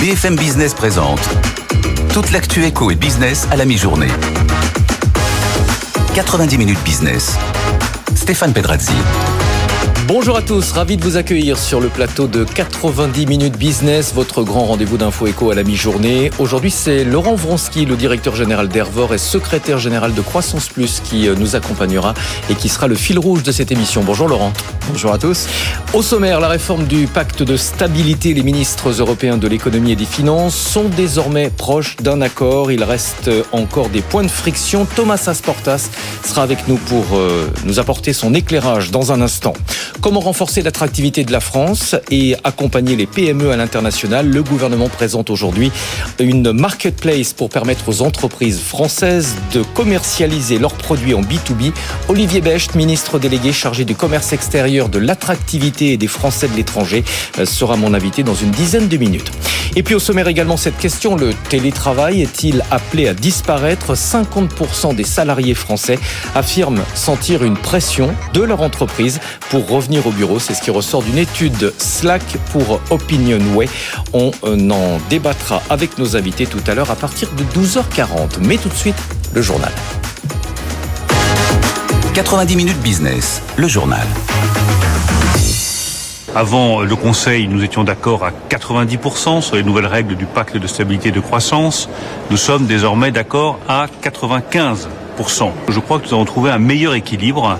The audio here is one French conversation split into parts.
BFM Business présente toute l'actu éco et business à la mi-journée. 90 minutes business. Stéphane Pedrazzi. Bonjour à tous, ravi de vous accueillir sur le plateau de 90 minutes business, votre grand rendez-vous d'info éco à la mi-journée. Aujourd'hui, c'est Laurent Vronsky, le directeur général d'Hervor et secrétaire général de Croissance Plus qui euh, nous accompagnera et qui sera le fil rouge de cette émission. Bonjour Laurent. Bonjour à tous. Au sommaire, la réforme du pacte de stabilité. Les ministres européens de l'économie et des finances sont désormais proches d'un accord. Il reste encore des points de friction. Thomas Asportas sera avec nous pour euh, nous apporter son éclairage dans un instant. Comment renforcer l'attractivité de la France et accompagner les PME à l'international? Le gouvernement présente aujourd'hui une marketplace pour permettre aux entreprises françaises de commercialiser leurs produits en B2B. Olivier Becht, ministre délégué chargé du commerce extérieur, de l'attractivité des Français de l'étranger, euh, sera mon invité dans une dizaine de minutes. Et puis au sommaire également cette question, le télétravail est-il appelé à disparaître? 50% des salariés français affirment sentir une pression de leur entreprise pour revenir au bureau. C'est ce qui ressort d'une étude Slack pour Opinionway. On euh, en débattra avec nos invités tout à l'heure à partir de 12h40. Mais tout de suite, le journal. 90 minutes business, le journal. Avant le Conseil, nous étions d'accord à 90% sur les nouvelles règles du pacte de stabilité et de croissance. Nous sommes désormais d'accord à 95%. Je crois que nous avons trouvé un meilleur équilibre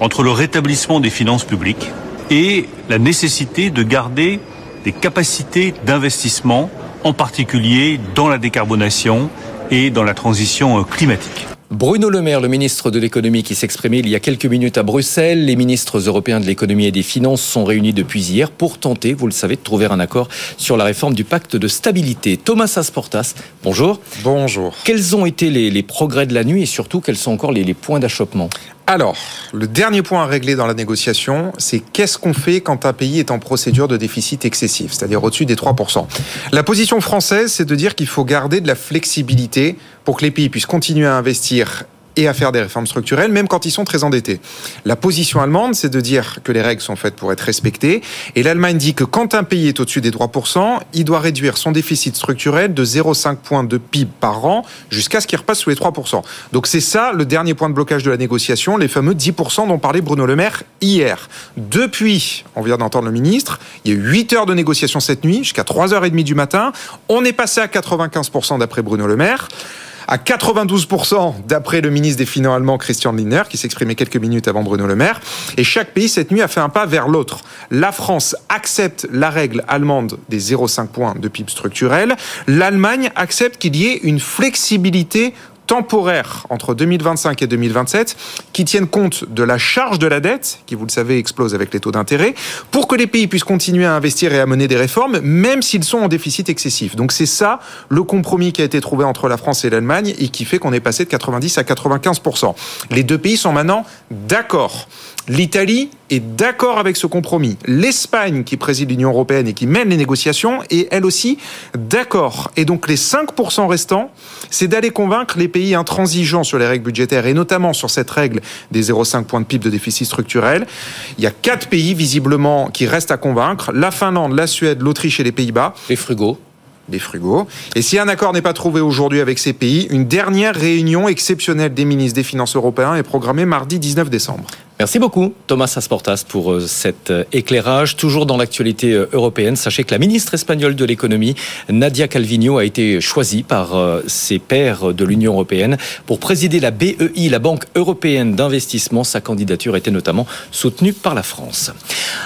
entre le rétablissement des finances publiques et la nécessité de garder des capacités d'investissement, en particulier dans la décarbonation et dans la transition climatique. Bruno Le Maire, le ministre de l'économie qui s'exprimait il y a quelques minutes à Bruxelles. Les ministres européens de l'économie et des finances sont réunis depuis hier pour tenter, vous le savez, de trouver un accord sur la réforme du pacte de stabilité. Thomas Asportas, bonjour. Bonjour. Quels ont été les, progrès de la nuit et surtout quels sont encore les, les points d'achoppement? Alors, le dernier point à régler dans la négociation, c'est qu'est-ce qu'on fait quand un pays est en procédure de déficit excessif, c'est-à-dire au-dessus des 3%. La position française, c'est de dire qu'il faut garder de la flexibilité pour que les pays puissent continuer à investir et à faire des réformes structurelles, même quand ils sont très endettés. La position allemande, c'est de dire que les règles sont faites pour être respectées. Et l'Allemagne dit que quand un pays est au-dessus des 3%, il doit réduire son déficit structurel de 0,5 points de PIB par an jusqu'à ce qu'il repasse sous les 3%. Donc c'est ça le dernier point de blocage de la négociation, les fameux 10% dont parlait Bruno Le Maire hier. Depuis, on vient d'entendre le ministre, il y a eu 8 heures de négociation cette nuit, jusqu'à 3h30 du matin. On est passé à 95% d'après Bruno Le Maire à 92% d'après le ministre des Finances allemand Christian Lindner, qui s'exprimait quelques minutes avant Bruno Le Maire. Et chaque pays, cette nuit, a fait un pas vers l'autre. La France accepte la règle allemande des 0,5 points de PIB structurel. L'Allemagne accepte qu'il y ait une flexibilité temporaire entre 2025 et 2027 qui tiennent compte de la charge de la dette, qui vous le savez explose avec les taux d'intérêt, pour que les pays puissent continuer à investir et à mener des réformes, même s'ils sont en déficit excessif. Donc c'est ça le compromis qui a été trouvé entre la France et l'Allemagne et qui fait qu'on est passé de 90 à 95%. Les deux pays sont maintenant d'accord. L'Italie est d'accord avec ce compromis. L'Espagne, qui préside l'Union européenne et qui mène les négociations, est elle aussi d'accord. Et donc les 5% restants, c'est d'aller convaincre les pays intransigeants sur les règles budgétaires et notamment sur cette règle des 0,5 points de PIB de déficit structurel. Il y a quatre pays visiblement qui restent à convaincre la Finlande, la Suède, l'Autriche et les Pays-Bas. Les frugaux des frugaux. Et si un accord n'est pas trouvé aujourd'hui avec ces pays, une dernière réunion exceptionnelle des ministres des Finances européens est programmée mardi 19 décembre. Merci beaucoup Thomas Asportas pour euh, cet euh, éclairage. Toujours dans l'actualité euh, européenne, sachez que la ministre espagnole de l'économie, Nadia Calvino, a été choisie par ses pairs de l'Union européenne pour présider la BEI, la Banque européenne d'investissement. Sa candidature était notamment soutenue par la France.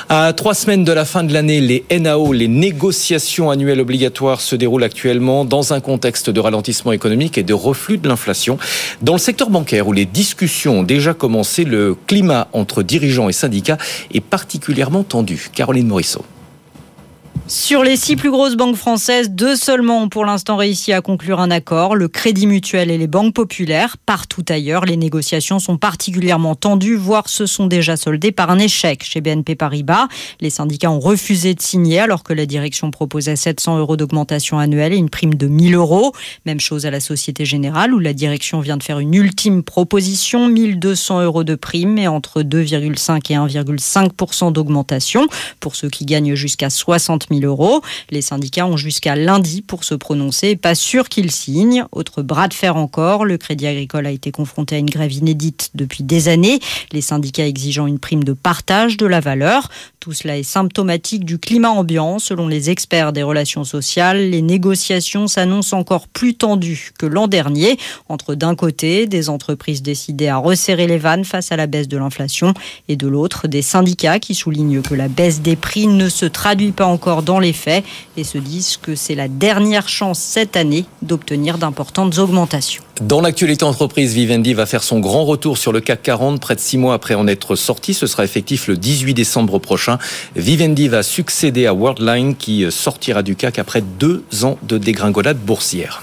À trois semaines de la fin de l'année, les NAO, les négociations annuelles obligatoires, se déroulent actuellement dans un contexte de ralentissement économique et de reflux de l'inflation. Dans le secteur bancaire, où les discussions ont déjà commencé, le climat entre dirigeants et syndicats est particulièrement tendu. Caroline Morisseau. Sur les six plus grosses banques françaises, deux seulement ont pour l'instant réussi à conclure un accord, le Crédit Mutuel et les banques populaires. Partout ailleurs, les négociations sont particulièrement tendues, voire se sont déjà soldées par un échec chez BNP Paribas. Les syndicats ont refusé de signer alors que la direction proposait 700 euros d'augmentation annuelle et une prime de 1000 euros. Même chose à la Société Générale où la direction vient de faire une ultime proposition, 1200 euros de prime et entre 2,5 et 1,5% d'augmentation pour ceux qui gagnent jusqu'à 60 000 000 euros. Les syndicats ont jusqu'à lundi pour se prononcer. Pas sûr qu'ils signent. Autre bras de fer encore. Le Crédit Agricole a été confronté à une grève inédite depuis des années. Les syndicats exigeant une prime de partage de la valeur. Tout cela est symptomatique du climat ambiant. Selon les experts des relations sociales, les négociations s'annoncent encore plus tendues que l'an dernier. Entre d'un côté, des entreprises décidées à resserrer les vannes face à la baisse de l'inflation et de l'autre, des syndicats qui soulignent que la baisse des prix ne se traduit pas encore dans les faits et se disent que c'est la dernière chance cette année d'obtenir d'importantes augmentations. Dans l'actualité entreprise, Vivendi va faire son grand retour sur le CAC 40 près de six mois après en être sorti. Ce sera effectif le 18 décembre prochain. Vivendi va succéder à Worldline qui sortira du CAC après deux ans de dégringolade boursière.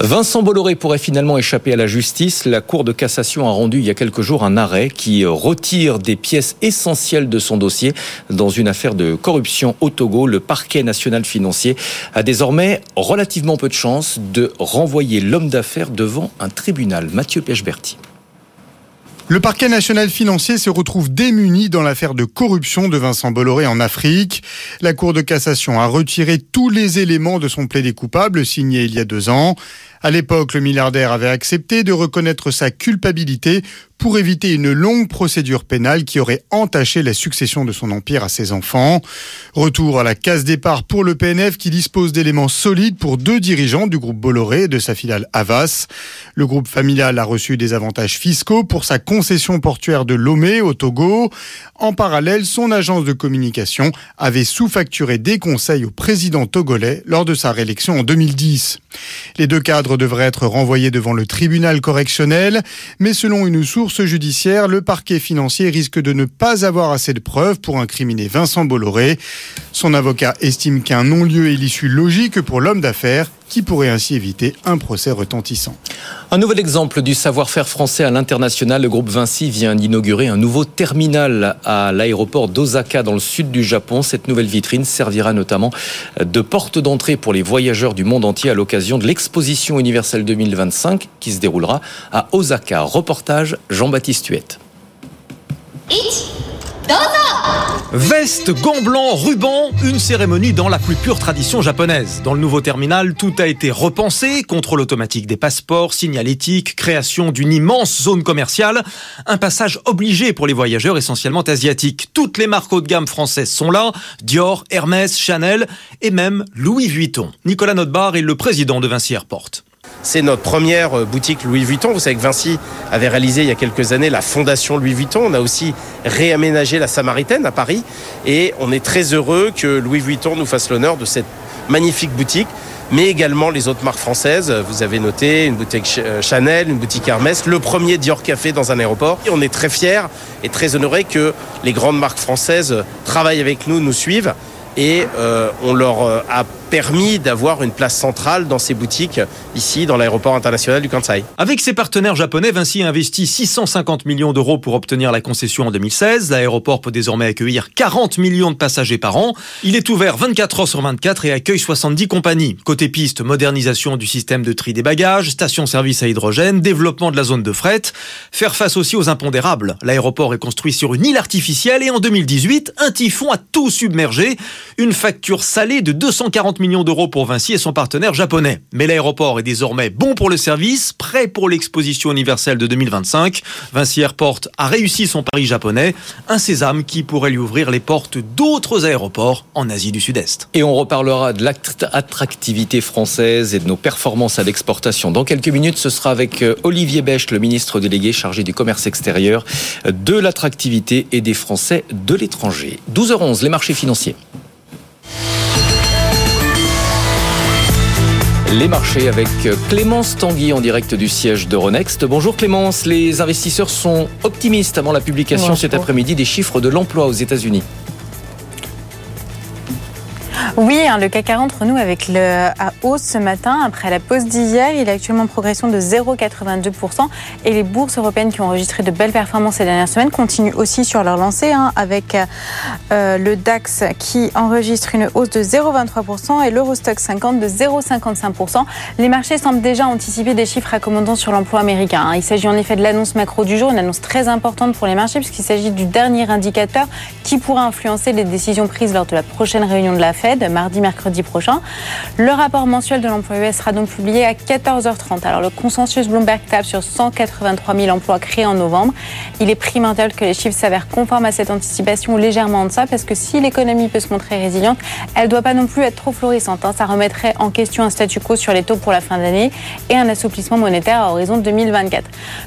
Vincent Bolloré pourrait finalement échapper à la justice. La Cour de cassation a rendu il y a quelques jours un arrêt qui retire des pièces essentielles de son dossier dans une affaire de corruption au Togo. Le parquet national financier a désormais relativement peu de chances de renvoyer l'homme d'affaires devant un tribunal. Mathieu Pechberti. Le parquet national financier se retrouve démuni dans l'affaire de corruption de Vincent Bolloré en Afrique. La Cour de cassation a retiré tous les éléments de son plaidé coupable signé il y a deux ans. À l'époque, le milliardaire avait accepté de reconnaître sa culpabilité pour éviter une longue procédure pénale qui aurait entaché la succession de son empire à ses enfants. Retour à la case départ pour le PNF qui dispose d'éléments solides pour deux dirigeants du groupe Bolloré et de sa filiale Havas. Le groupe familial a reçu des avantages fiscaux pour sa concession portuaire de Lomé au Togo. En parallèle, son agence de communication avait sous-facturé des conseils au président togolais lors de sa réélection en 2010. Les deux cadres devraient être renvoyés devant le tribunal correctionnel, mais selon une source judiciaire, le parquet financier risque de ne pas avoir assez de preuves pour incriminer Vincent Bolloré. Son avocat estime qu'un non-lieu est l'issue logique pour l'homme d'affaires qui pourrait ainsi éviter un procès retentissant. Un nouvel exemple du savoir-faire français à l'international. Le groupe Vinci vient d'inaugurer un nouveau terminal à l'aéroport d'Osaka dans le sud du Japon. Cette nouvelle vitrine servira notamment de porte d'entrée pour les voyageurs du monde entier à l'occasion de l'exposition universelle 2025 qui se déroulera à Osaka. Reportage Jean-Baptiste Huette. Veste, gants blancs, ruban, une cérémonie dans la plus pure tradition japonaise. Dans le nouveau terminal, tout a été repensé, contrôle automatique des passeports, signalétique, création d'une immense zone commerciale, un passage obligé pour les voyageurs essentiellement asiatiques. Toutes les marques haut de gamme françaises sont là, Dior, Hermès, Chanel et même Louis Vuitton. Nicolas Notbar est le président de Vinci Airport. C'est notre première euh, boutique Louis Vuitton. Vous savez que Vinci avait réalisé il y a quelques années la fondation Louis Vuitton. On a aussi réaménagé la Samaritaine à Paris. Et on est très heureux que Louis Vuitton nous fasse l'honneur de cette magnifique boutique mais également les autres marques françaises. Vous avez noté une boutique euh, Chanel, une boutique Hermès, le premier Dior Café dans un aéroport. Et on est très fiers et très honorés que les grandes marques françaises travaillent avec nous, nous suivent et euh, on leur a permis d'avoir une place centrale dans ces boutiques ici dans l'aéroport international du Kansai. Avec ses partenaires japonais, Vinci a investi 650 millions d'euros pour obtenir la concession en 2016. L'aéroport peut désormais accueillir 40 millions de passagers par an. Il est ouvert 24 heures sur 24 et accueille 70 compagnies. Côté piste, modernisation du système de tri des bagages, station-service à hydrogène, développement de la zone de fret, faire face aussi aux impondérables. L'aéroport est construit sur une île artificielle et en 2018, un typhon a tout submergé. Une facture salée de 240 millions d'euros pour Vinci et son partenaire japonais. Mais l'aéroport est désormais bon pour le service, prêt pour l'exposition universelle de 2025. Vinci Airport a réussi son pari japonais, un sésame qui pourrait lui ouvrir les portes d'autres aéroports en Asie du Sud-Est. Et on reparlera de l'attractivité française et de nos performances à l'exportation. Dans quelques minutes, ce sera avec euh, Olivier Bech, le ministre délégué chargé du commerce extérieur, de l'attractivité et des Français de l'étranger. 12h11, les marchés financiers. Les marchés avec Clémence Tanguy en direct du siège d'Euronext. Bonjour Clémence, les investisseurs sont optimistes avant la publication Bonjour. cet après-midi des chiffres de l'emploi aux États-Unis. Oui, hein, le CAC 40 renoue avec le à hausse ce matin. Après la pause d'hier, il est actuellement en progression de 0,82%. Et les bourses européennes qui ont enregistré de belles performances ces dernières semaines continuent aussi sur leur lancée, hein, avec euh, le DAX qui enregistre une hausse de 0,23% et l'Eurostock 50 de 0,55%. Les marchés semblent déjà anticiper des chiffres accommodants sur l'emploi américain. Hein. Il s'agit en effet de l'annonce macro du jour, une annonce très importante pour les marchés puisqu'il s'agit du dernier indicateur qui pourra influencer les décisions prises lors de la prochaine réunion de la Fed. Mardi, mercredi prochain. Le rapport mensuel de l'emploi US sera donc publié à 14h30. Alors le consensus Bloomberg table sur 183 000 emplois créés en novembre. Il est primordial que les chiffres s'avèrent conformes à cette anticipation légèrement en deçà parce que si l'économie peut se montrer résiliente, elle ne doit pas non plus être trop florissante. Hein. Ça remettrait en question un statu quo sur les taux pour la fin d'année et un assouplissement monétaire à horizon 2024.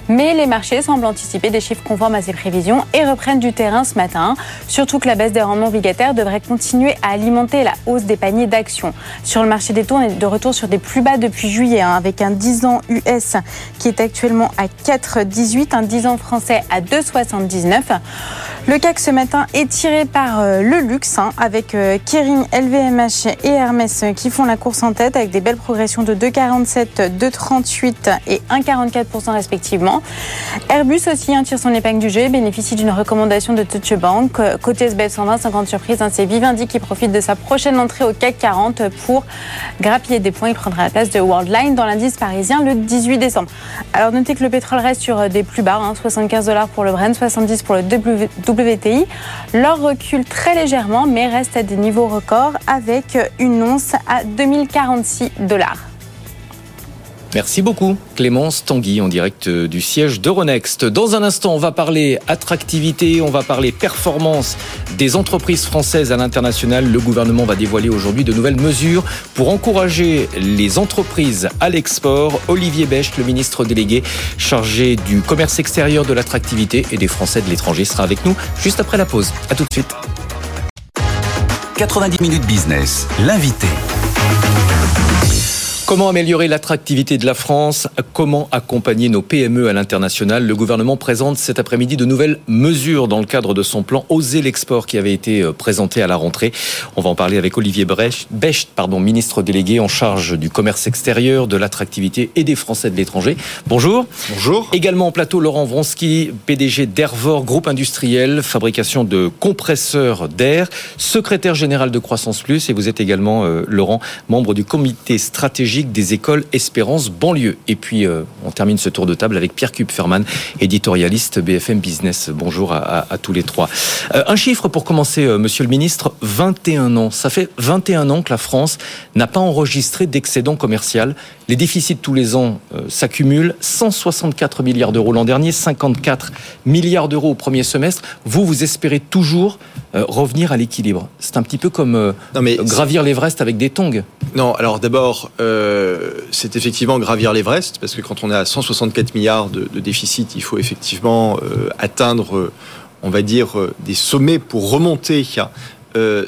Mais les marchés semblent anticiper des chiffres conformes à ces prévisions et reprennent du terrain ce matin. Surtout que la baisse des rendements obligataires devrait continuer à alimenter la des paniers d'actions. Sur le marché des taux, on est de retour sur des plus bas depuis juillet, hein, avec un 10 ans US qui est actuellement à 4,18, un 10 ans français à 2,79. Le CAC ce matin est tiré par euh, le luxe, hein, avec euh, Kering, LVMH et Hermès qui font la course en tête avec des belles progressions de 2,47, 2,38 et 1,44% respectivement. Airbus aussi hein, tire son épingle du jeu bénéficie d'une recommandation de Deutsche Bank. Côté SBF 120, 50 surprises, hein, c'est Vivendi qui profite de sa prochaine entrée au CAC 40 pour grappiller des points. Il prendra la place de Worldline dans l'indice parisien le 18 décembre. Alors notez que le pétrole reste sur euh, des plus bas, 75 dollars pour le Brent, 70 pour le WTI. L'or recule très légèrement mais reste à des niveaux records avec une once à 2046 dollars. Merci beaucoup Clémence Tanguy en direct euh, du siège d'Euronext. Dans un instant, on va parler attractivité, on va parler performance des entreprises françaises à l'international. Le gouvernement va dévoiler aujourd'hui de nouvelles mesures pour encourager les entreprises à l'export. Olivier Becht, le ministre délégué chargé du commerce extérieur, de l'attractivité et des Français de l'étranger sera avec nous juste après la pause. À tout de suite. 90 minutes business, l'invité. Comment améliorer l'attractivité de la France? Comment accompagner nos PME à l'international? Le gouvernement présente cet après-midi de nouvelles mesures dans le cadre de son plan Oser l'export qui avait été euh, présenté à la rentrée. On va en parler avec Olivier Becht, pardon, ministre délégué en charge du commerce extérieur, de l'attractivité et des Français de l'étranger. Bonjour. Bonjour. Également en plateau, Laurent Vronsky, PDG d'Airvor, groupe industriel, fabrication de compresseurs d'air, secrétaire général de Croissance Plus. Et vous êtes également, euh, Laurent, membre du comité stratégique des écoles Espérance banlieue. Et puis, euh, on termine ce tour de table avec Pierre Kupferman, éditorialiste BFM Business. Bonjour à, tous les trois. Euh, un chiffre pour commencer, euh, monsieur le ministre, 21 ans. Ça fait 21 ans que la France n'a pas enregistré d'excédent commercial. Les déficits tous les ans s'accumulent. 164 milliards d'euros l'an dernier, 54 milliards d'euros au premier semestre. Vous, vous espérez toujours revenir à l'équilibre. C'est un petit peu comme gravir l'Everest avec des tongs. Non, alors d'abord, euh, c'est effectivement gravir l'Everest, parce que quand on est à 164 milliards de, déficit, il faut effectivement euh, atteindre, euh, on va dire, des sommets pour remonter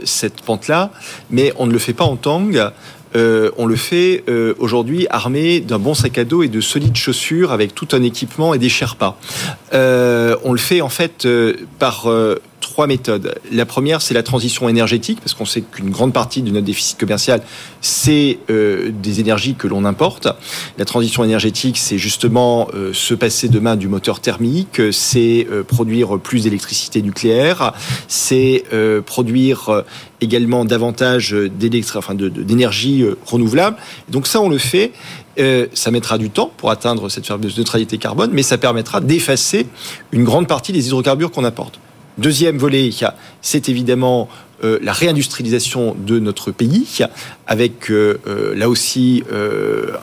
cette pente-là, mais on ne le fait pas en tang. on le fait aujourd'hui armé d'un bon sac à dos et de solides chaussures avec tout un équipement et des Sherpas. on le fait en fait par trois méthodes. La première, c'est la transition énergétique, parce qu'on sait qu'une grande partie de notre déficit commercial, c'est euh, des énergies que l'on importe. La transition énergétique, c'est justement euh, se passer demain du moteur thermique, c'est euh, produire plus d'électricité nucléaire, c'est produire également davantage d'énergie renouvelable. Donc ça, on le fait. ça mettra du temps pour atteindre cette fameuse neutralité carbone, mais ça permettra d'effacer une grande partie des hydrocarbures qu'on apporte. Deuxième volet, c'est évidemment euh, la réindustrialisation de notre pays, avec euh, euh, là aussi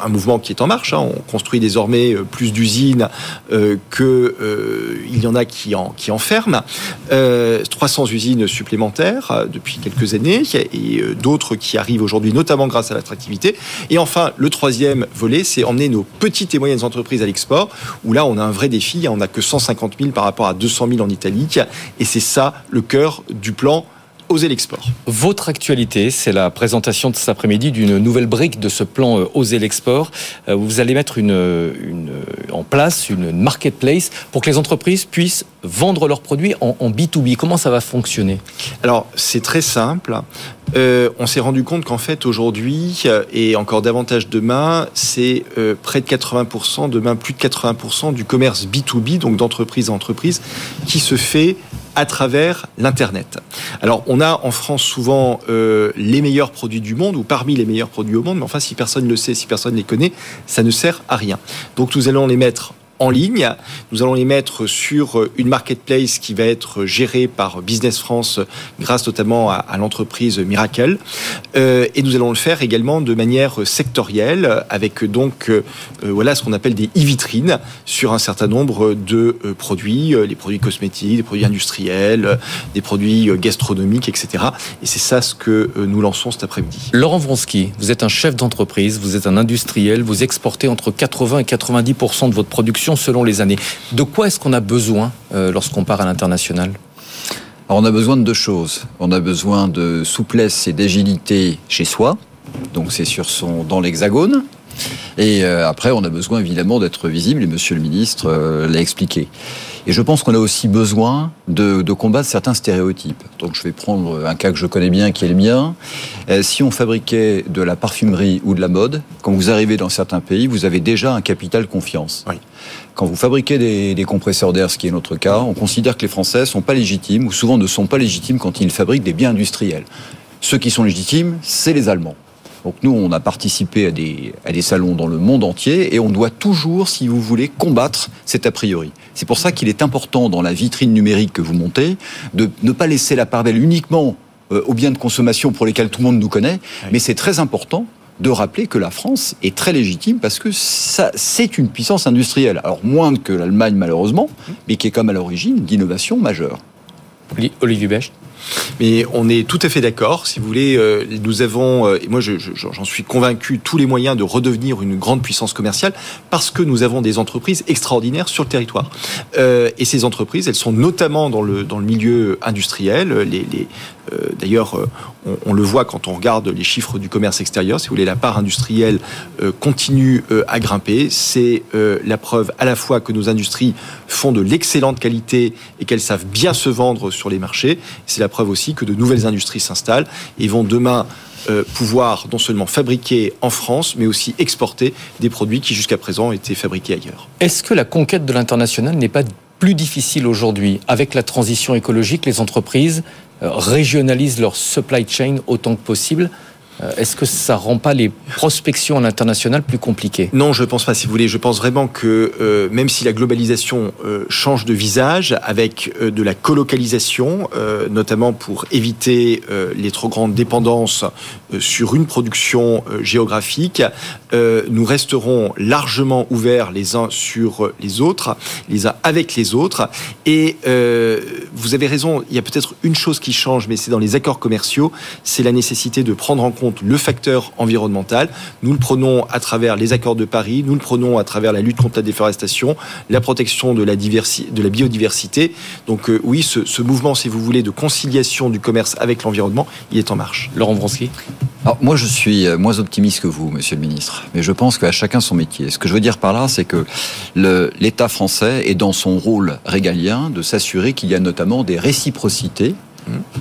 un mouvement qui est en marche. Hein. On construit désormais plus d'usines qu'il y en a qui en, qui en ferment. 300 usines supplémentaires depuis quelques années et d'autres qui arrivent aujourd'hui, notamment grâce à l'attractivité. Et enfin, le troisième volet, c'est emmener nos petites et moyennes entreprises à l'export, où là, on a un vrai défi. On n'a que 150 000 par rapport à 200 000 en Italie. Et c'est ça le cœur du plan Oser l'export. Votre actualité, c'est la présentation de cet après-midi d'une nouvelle brique de ce plan euh, Oser l'export. Euh, vous allez mettre une, en place une marketplace pour que les entreprises puissent vendre leurs produits en, B2B. Comment ça va fonctionner? Alors, c'est très simple. Euh, on s'est rendu compte qu'en fait aujourd'hui et encore davantage demain, c'est près de 80%, demain plus de 80% du commerce B2B, donc d'entreprise à entreprise, qui se fait à travers l'Internet. Alors, on a en France souvent euh, les meilleurs produits du monde, ou parmi les meilleurs produits au monde, mais enfin, si personne ne le sait, si personne ne les connaît, ça ne sert à rien. Donc, nous allons les mettre en ligne. Nous allons les mettre sur une marketplace qui va être gérée par Business France grâce notamment à, l'entreprise Miracle. Euh, et nous allons le faire également de manière sectorielle avec donc euh, voilà ce qu'on appelle des e-vitrines sur un certain nombre de euh, produits, les produits cosmétiques, des produits industriels, des produits gastronomiques, etc. Et c'est ça ce que nous lançons cet après-midi. Laurent Vronsky, vous êtes un chef d'entreprise, vous êtes un industriel, vous exportez entre 80 et 90% de votre production selon les années. De quoi est-ce qu'on a besoin euh, lorsqu'on part à l'international? On a besoin de deux choses. On a besoin de souplesse et d'agilité chez soi. Donc c'est sur son dans l'hexagone. Et euh, après, on a besoin évidemment d'être visible, et Monsieur le Ministre euh, l'a expliqué. Et je pense qu'on a aussi besoin de, combattre certains stéréotypes. Donc je vais prendre un cas que je connais bien, qui est le mien. Euh, si on fabriquait de la parfumerie ou de la mode, quand vous arrivez dans certains pays, vous avez déjà un capital confiance. Quand vous fabriquez des, des compresseurs d'air, ce qui est notre cas, on considère que les Français sont pas légitimes, ou souvent ne sont pas légitimes quand ils fabriquent des biens industriels. Ceux qui sont légitimes, c'est les Allemands. Donc nous, on a participé à des, à des salons dans le monde entier et on doit toujours, si vous voulez, combattre cet a priori. C'est pour ça qu'il est important dans la vitrine numérique que vous montez de ne pas laisser la part belle uniquement euh, aux biens de consommation pour lesquels tout le monde nous connaît, mais c'est très important de rappeler que la France est très légitime parce que ça, c'est une puissance industrielle. Alors moins que l'Allemagne malheureusement, mais qui est comme à l'origine d'innovations majeures. Olivier Becht mais on est tout à fait d'accord. Si vous voulez, euh, nous avons, euh, et moi j'en suis convaincu, tous les moyens de redevenir une grande puissance commerciale parce que nous avons des entreprises extraordinaires sur le territoire. Euh, et ces entreprises, elles sont notamment dans le, dans le milieu industriel. Les, les D'ailleurs, on, on, le voit quand on regarde les chiffres du commerce extérieur. Si vous voulez, la part industrielle continue à grimper. C'est la preuve à la fois que nos industries font de l'excellente qualité et qu'elles savent bien se vendre sur les marchés. C'est la preuve aussi que de nouvelles industries s'installent et vont demain euh, pouvoir non seulement fabriquer en France, mais aussi exporter des produits qui jusqu'à présent étaient fabriqués ailleurs. Est-ce que la conquête de l'international n'est pas plus difficile aujourd'hui Avec la transition écologique, les entreprises euh, régionalisent leur supply chain autant que possible. Euh, est-ce que ça rend pas les prospections à l'international plus compliquées? Non, je ne pense pas. Si vous voulez, je pense vraiment que euh, même si la globalisation euh, change de visage, avec de la colocalisation, notamment pour éviter les trop grandes dépendances sur une production géographique, nous resterons largement ouverts les uns sur les autres, les uns avec les autres. Et vous avez raison. Il y a peut-être une chose qui change, mais c'est dans les accords commerciaux, c'est la nécessité de prendre en compte le facteur environnemental. Nous le prenons à travers les accords de Paris, nous le prenons à travers la lutte contre la déforestation, la protection de la, de la biodiversité. Donc euh, oui, ce, mouvement, si vous voulez, de conciliation du commerce avec l'environnement, il est en marche. Laurent Vronsky alors, moi, je suis euh, moins optimiste que vous, monsieur le ministre. Mais je pense qu'à chacun son métier. Ce que je veux dire par là, c'est que l'État français est dans son rôle régalien de s'assurer qu'il y a notamment des réciprocités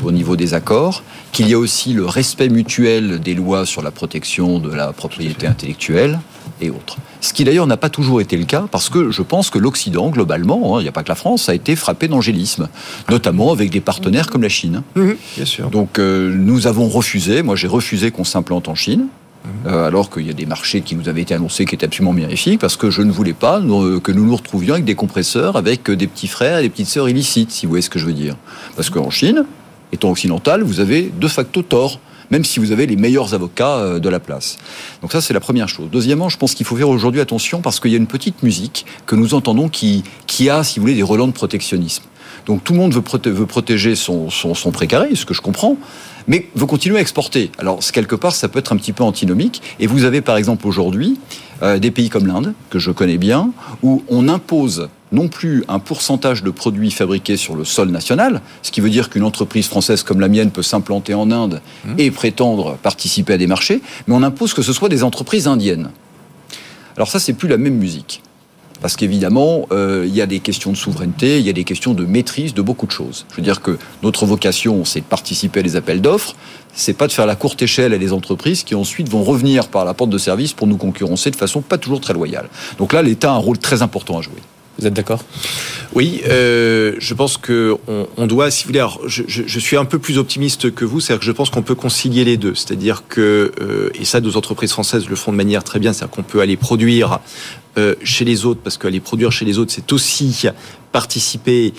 au niveau des accords, qu'il y a aussi le respect mutuel des lois sur la protection de la propriété intellectuelle et autres. Ce qui d'ailleurs n'a pas toujours été le cas, parce que je pense que l'Occident, globalement, hein, il n'y a pas que la France, a été frappé d'angélisme, notamment avec des partenaires comme la Chine. Mhm, bien sûr. Donc euh, nous avons refusé, moi j'ai refusé qu'on s'implante en Chine. Mhm. Euh, alors qu'il y a des marchés qui nous avaient été annoncés qui étaient absolument mirifiques, parce que je ne voulais pas que nous nous retrouvions avec des compresseurs, avec des petits frères et des petites sœurs illicites, si vous voyez ce que je veux dire. Parce qu'en Chine, étant occidental, vous avez de facto tort même si vous avez les meilleurs avocats euh, de la place. Donc ça, c'est la première chose. Deuxièmement, je pense qu'il faut faire aujourd'hui attention parce qu'il y a une petite musique que nous entendons qui, qui a, si vous voulez, des relents de protectionnisme. Donc tout le monde veut, protéger son, son, son précaré, ce que je comprends mais veut continuer à exporter. Alors, quelque part, ça peut être un petit peu antinomique. Et vous avez, par exemple, aujourd'hui, euh, des pays comme l'Inde, que je connais bien, où on impose non plus un pourcentage de produits fabriqués sur le sol national, ce qui veut dire qu'une entreprise française comme la mienne peut s'implanter en Inde mmh. et prétendre participer à des marchés, mais on impose que ce soit des entreprises indiennes. Alors ça, c'est plus la même musique. Parce qu'évidemment, euh, il y a des questions de souveraineté, il y a des questions de maîtrise de beaucoup de choses. Je veux dire que notre vocation, c'est de participer à des appels d'offres, c'est pas de faire la courte échelle à des entreprises qui ensuite vont revenir par la porte de service pour nous concurrencer de façon pas toujours très loyale. Donc là, l'État a un rôle très important à jouer. Vous êtes d'accord? Oui, euh, je pense que on, on, doit, si vous voulez, alors je, suis un peu plus optimiste que vous, c'est-à-dire que je pense qu'on peut concilier les deux, c'est-à-dire que euh, et ça, nos entreprises françaises le font de manière très bien, c'est-à-dire qu'on peut aller produire euh, chez les autres, parce qu'aller produire chez les autres, c'est aussi participer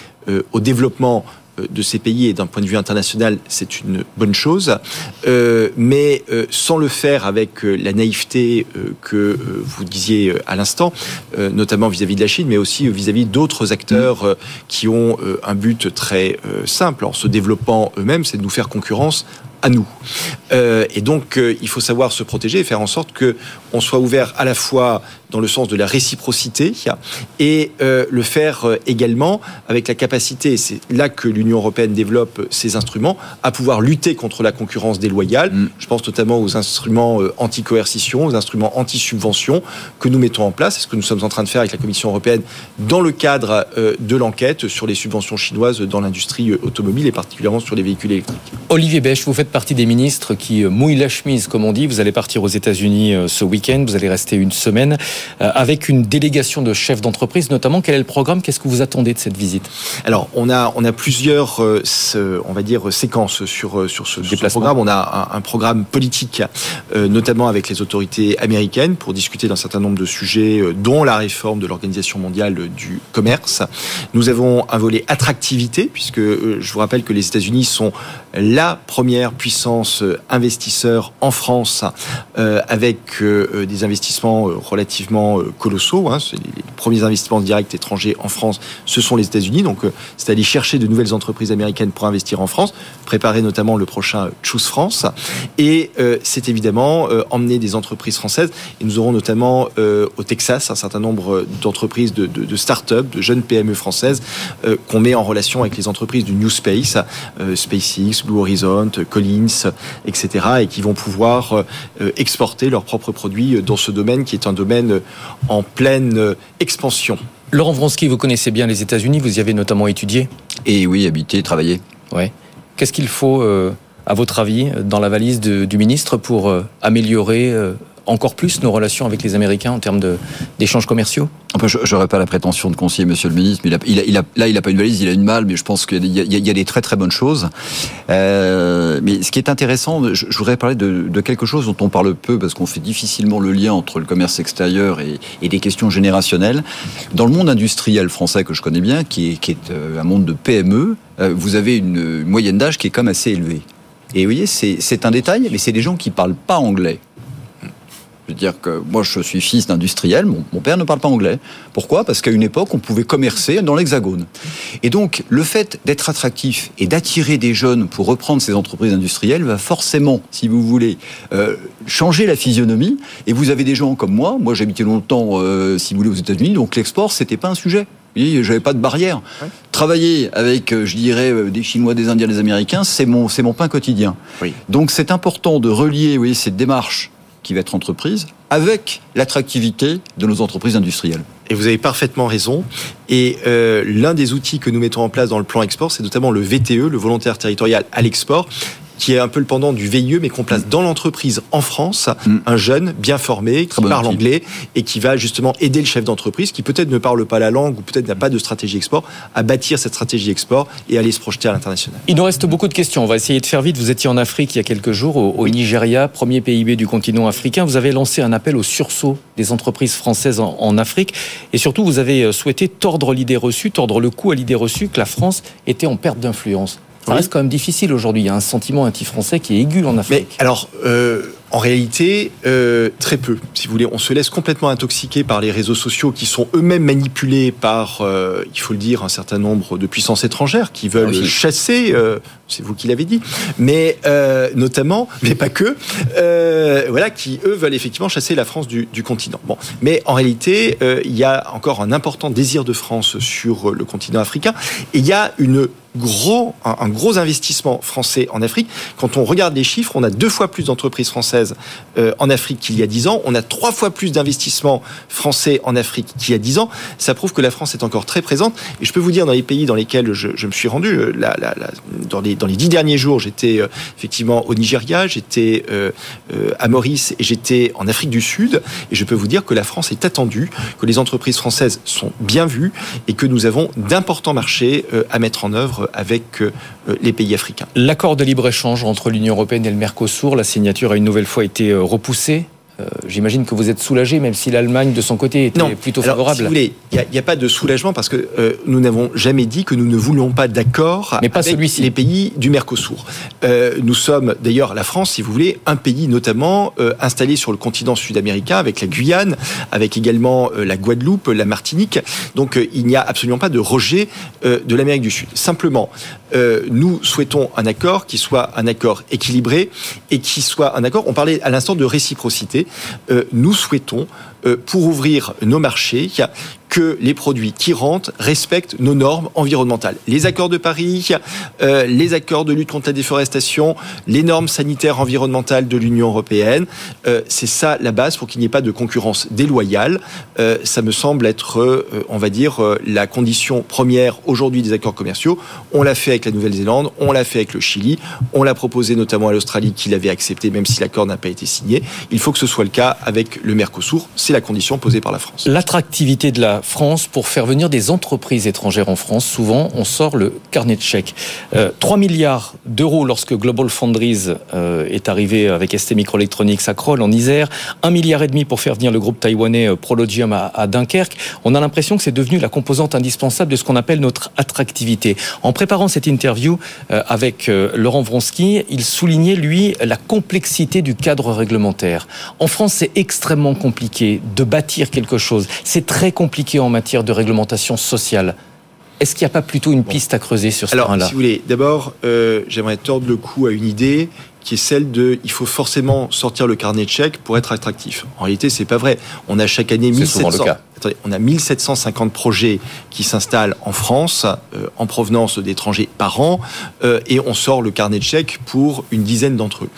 au développement de ces pays et d'un point de vue international, c'est une bonne chose. Euh, mais euh, sans le faire avec euh, la naïveté euh, que vous disiez à l'instant, notamment vis-à-vis -vis de la Chine, mais aussi vis-à-vis d'autres acteurs qui ont un but très simple en se développant eux-mêmes, c'est de nous faire concurrence à nous. Euh, et donc, euh, il faut savoir se protéger et faire en sorte que on soit ouvert à la fois dans le sens de la réciprocité et euh, le faire euh, également avec la capacité, c'est là que l'Union européenne développe ses instruments, à pouvoir lutter contre la concurrence déloyale. Mm. Je pense notamment aux instruments euh, anti-coercition, aux instruments anti-subvention que nous mettons en place, et ce que nous sommes en train de faire avec la Commission européenne dans le cadre euh, de l'enquête sur les subventions chinoises dans l'industrie automobile et particulièrement sur les véhicules électriques. Olivier Bech, vous faites partie des ministres qui mouillent la chemise, comme on dit. Vous allez partir aux États-Unis ce week-end, vous allez rester une semaine avec une délégation de chefs d'entreprise, notamment. Quel est le programme? Qu'est-ce que vous attendez de cette visite? Alors, on a, on a plusieurs, euh, on va dire, séquences sur, euh, sur ce, sur ce programme. On a un, un programme politique, euh, notamment avec les autorités américaines, pour discuter d'un certain nombre de sujets, euh, dont la réforme de l'Organisation mondiale du commerce. Nous avons un volet attractivité, puisque euh, je vous rappelle que les États-Unis sont la première puissance investisseur en France, euh, avec des investissements relativement colossaux. Hein. Les, premiers investissements directs étrangers en France, ce sont les États-Unis. Donc, c'est aller chercher de nouvelles entreprises américaines pour investir en France, préparer notamment le prochain Choose France. Et euh, c'est évidemment euh, emmener des entreprises françaises. Et nous aurons notamment euh, au Texas un certain nombre d'entreprises de, de, de start-up, de jeunes PME françaises euh, qu'on met en relation avec les entreprises du New Space, euh, SpaceX, Blue Horizon, Collins, etc. et qui vont pouvoir euh, exporter leurs propres produits dans ce domaine qui est un domaine en pleine expansion. Laurent Vronsky, vous connaissez bien les États-Unis, vous y avez notamment étudié Et oui, habité, travaillé. Ouais. Qu'est-ce qu'il faut, euh, à votre avis, dans la valise de, du ministre pour euh, améliorer euh, encore plus nos relations avec les Américains en termes d'échanges commerciaux? Enfin, Je n'aurais pas la prétention de conseiller Monsieur le Ministre, mais là, il n'a pas une valise, il a une malle, mais je pense qu'il y, a des très très bonnes choses. Euh, mais ce qui est intéressant, je, voudrais parler de, quelque chose dont on parle peu, parce qu'on fait difficilement le lien entre le commerce extérieur et, des questions générationnelles. Dans le monde industriel français que je connais bien, qui est, euh, un monde de PME, euh, vous avez une moyenne d'âge qui est comme assez élevée. Et vous voyez, c'est un détail, mais c'est des gens qui parlent pas anglais. Je veux dire que moi, je suis fils d'industriel, mon, mon, père ne parle pas anglais. Pourquoi? Parce qu'à une époque, on pouvait commercer dans l'Hexagone. Et donc, le fait d'être attractif et d'attirer des jeunes pour reprendre ces entreprises industrielles va forcément, si vous voulez, euh, changer la physionomie. Et vous avez des gens comme moi. Moi, j'habitais longtemps, euh, si vous voulez, aux États-Unis, donc l'export, c'était pas un sujet. J'avais pas de barrière. Ouais. Travailler avec, euh, je dirais, des Chinois, des Indiens, des Américains, c'est mon, c'est mon pain quotidien. Oui. Donc c'est important de relier, vous voyez, cette démarche qui va être entreprise avec l'attractivité de nos entreprises industrielles. Et vous avez parfaitement raison. Et euh, l'un des outils que nous mettons en place dans le plan export, c'est notamment le VTE, le volontaire territorial à l'export, qui est un peu le pendant du VIE, mais qu'on place dans l'entreprise en France, mmh. un jeune bien formé, qui parle outil. anglais et qui va justement aider le chef d'entreprise, qui peut-être ne parle pas la langue ou peut-être n'a pas de stratégie export, à bâtir cette stratégie export et aller se projeter à l'international. Il nous reste beaucoup de questions. On va essayer de faire vite. Vous étiez en Afrique il y a quelques jours, au, au Nigeria, premier PIB du continent africain. Vous avez lancé un appel au sursaut des entreprises françaises en, en Afrique. Et surtout, vous avez souhaité tordre l'idée reçue, tordre le coup à l'idée reçue que la France était en perte d'influence. Ça oui. reste quand même difficile aujourd'hui. Il y a un sentiment anti-français qui est aigu en Afrique. Mais alors, euh, en réalité, euh, très peu. Si vous voulez, on se laisse complètement intoxiquer par les réseaux sociaux qui sont eux-mêmes manipulés par, euh, il faut le dire, un certain nombre de puissances étrangères qui veulent oui. chasser. Euh, c'est vous qui l'avez dit, mais euh, notamment, mais pas que, euh, voilà, qui eux veulent effectivement chasser la France du, du continent. Bon, mais en réalité, il y a encore un important désir de France sur le continent africain, et il y a une un, gros investissement français en Afrique. Quand on regarde les chiffres, on a deux fois plus d'entreprises françaises euh, en Afrique qu'il y a dix ans. On a trois fois plus d'investissements français en Afrique qu'il y a dix ans. Ça prouve que la France est encore très présente. Et je peux vous dire, dans les pays dans lesquels je, me suis rendu, euh, dans, les, dix derniers jours, j'étais euh, effectivement au Nigeria, j'étais à Maurice et j'étais en Afrique du Sud. Et je peux vous dire que la France est attendue, que les entreprises françaises sont bien vues et que nous avons d'importants marchés à mettre en œuvre avec euh, les pays africains. L'accord de libre-échange entre l'Union européenne et le Mercosur, la signature a une nouvelle fois été euh, repoussée. Euh, J'imagine que vous êtes soulagé, même si l'Allemagne, de son côté, était Non. plutôt Alors, favorable. Si vous voulez, il n'y a, pas de soulagement parce que euh, nous n'avons jamais dit que nous ne voulions pas d'accord avec celui-ci. les pays du Mercosur. Euh, nous sommes d'ailleurs la France, si vous voulez, un pays notamment euh, installé sur le continent sud-américain avec la Guyane, avec également la Guadeloupe, la Martinique. Donc il n'y a absolument pas de rejet de l'Amérique du Sud. Simplement, nous souhaitons un accord qui soit un accord équilibré et qui soit un accord. On parlait à l'instant de réciprocité. Euh, nous souhaitons, euh, pour ouvrir nos marchés, que les produits qui rentrent respectent nos normes environnementales. Les accords de Paris, euh, les accords de lutte contre la déforestation, les normes sanitaires environnementales de l'Union européenne. Euh, c'est ça la base pour qu'il n'y ait pas de concurrence déloyale. Euh, ça me semble être, on va dire, la condition première aujourd'hui des accords commerciaux. On l'a fait avec la Nouvelle-Zélande, on l'a fait avec le Chili, on l'a proposé notamment à l'Australie qui l'avait accepté même si l'accord n'a pas été signé. Il faut que ce soit le cas avec le Mercosur. C'est la condition posée par la France. L'attractivité de la France pour faire venir des entreprises étrangères en France, souvent on sort le carnet de chèques. Euh, 3 milliards d'euros lorsque Global Foundries euh, est arrivé avec ST Microelectronics à Kroll en Isère, 1 milliard et demi pour faire venir le groupe taïwanais euh, Prologium à, Dunkerque. On a l'impression que c'est devenu la composante indispensable de ce qu'on appelle notre attractivité. En préparant cette interview euh, avec Laurent Vronsky, il soulignait lui la complexité du cadre réglementaire. En France, c'est extrêmement compliqué de bâtir quelque chose. C'est très compliqué en matière de réglementation sociale. Est-ce qu'il n'y a pas plutôt une piste à creuser sur ce Alors, terrain-là si vous voulez, d'abord, euh, j'aimerais tordre le cou à une idée qui est celle de il faut forcément sortir le carnet de chèques pour être attractif. En réalité, c'est pas vrai. On a chaque année C'est souvent 1700 le cas. Attendez, on a 1750 projets qui s'installent en France euh, en provenance d'étrangers par an euh, et on sort le carnet de chèques pour une dizaine d'entre eux.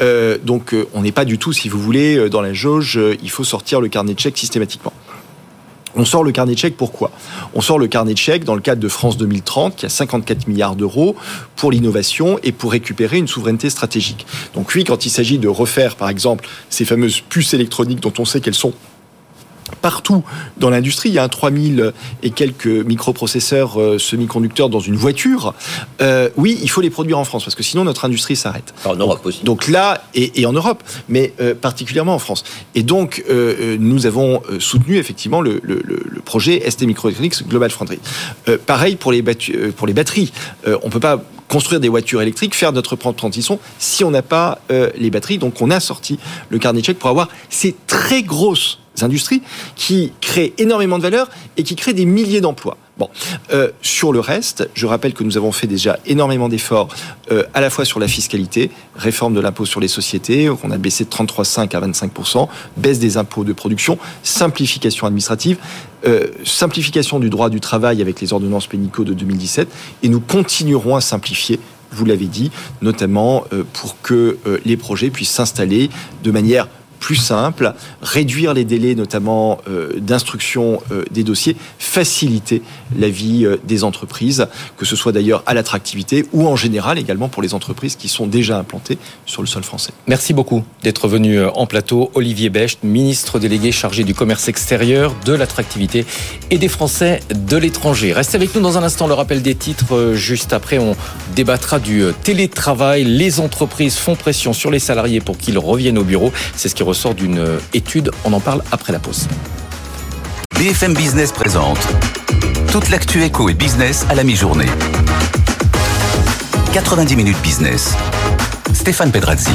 Euh, donc on n'est pas du tout, si vous voulez, dans la jauge, il faut sortir le carnet de chèques systématiquement. On sort le carnet de chèques pourquoi? On sort le carnet de chèques dans le cadre de France 2030 qui a 54 milliards d'euros pour l'innovation et pour récupérer une souveraineté stratégique. Donc oui, quand il s'agit de refaire par exemple ces fameuses puces électroniques dont on sait qu'elles sont partout dans l'industrie. Il y a un 3000 et quelques microprocesseurs euh, semi-conducteurs dans une voiture. Euh, oui, il faut les produire en France parce que sinon notre industrie s'arrête. En Europe aussi. Donc là, et, et en Europe, mais euh, particulièrement en France. Et donc, euh, nous avons soutenu effectivement le, le, projet ST Microelectronics Global Foundry. Pareil pour les, pour les batteries. On peut pas construire des voitures électriques, faire notre propre transition si on n'a pas euh, les batteries. Donc on a sorti le carnet de chèques pour avoir ces très grosses industries qui créent énormément de valeur et qui créent des milliers d'emplois. Bon, euh, sur le reste, je rappelle que nous avons fait déjà énormément d'efforts euh, à la fois sur la fiscalité, réforme de l'impôt sur les sociétés, qu'on a baissé de 33,5 à 25% baisse des impôts de production, simplification administrative, euh, simplification du droit du travail avec les ordonnances pénicaux de 2017, et nous continuerons à simplifier vous l'avez dit, notamment pour que les projets puissent s'installer de manière plus simple, réduire les délais notamment euh, d'instruction euh, des dossiers, faciliter la vie euh, des entreprises, que ce soit d'ailleurs à l'attractivité ou en général également pour les entreprises qui sont déjà implantées sur le sol français. Merci beaucoup d'être venu euh, en plateau. Olivier Becht, ministre délégué chargé du commerce extérieur, de l'attractivité et des Français de l'étranger. Restez avec nous dans un instant, le rappel des titres. Euh, Juste après, on débattra du euh, télétravail. Les entreprises font pression sur les salariés pour qu'ils reviennent au bureau. C'est ce qui ressort d'une euh, étude. On en parle après la pause. BFM Business présente toute l'actu éco et business à la mi-journée. 90 minutes business. Stéphane Pedrazzi.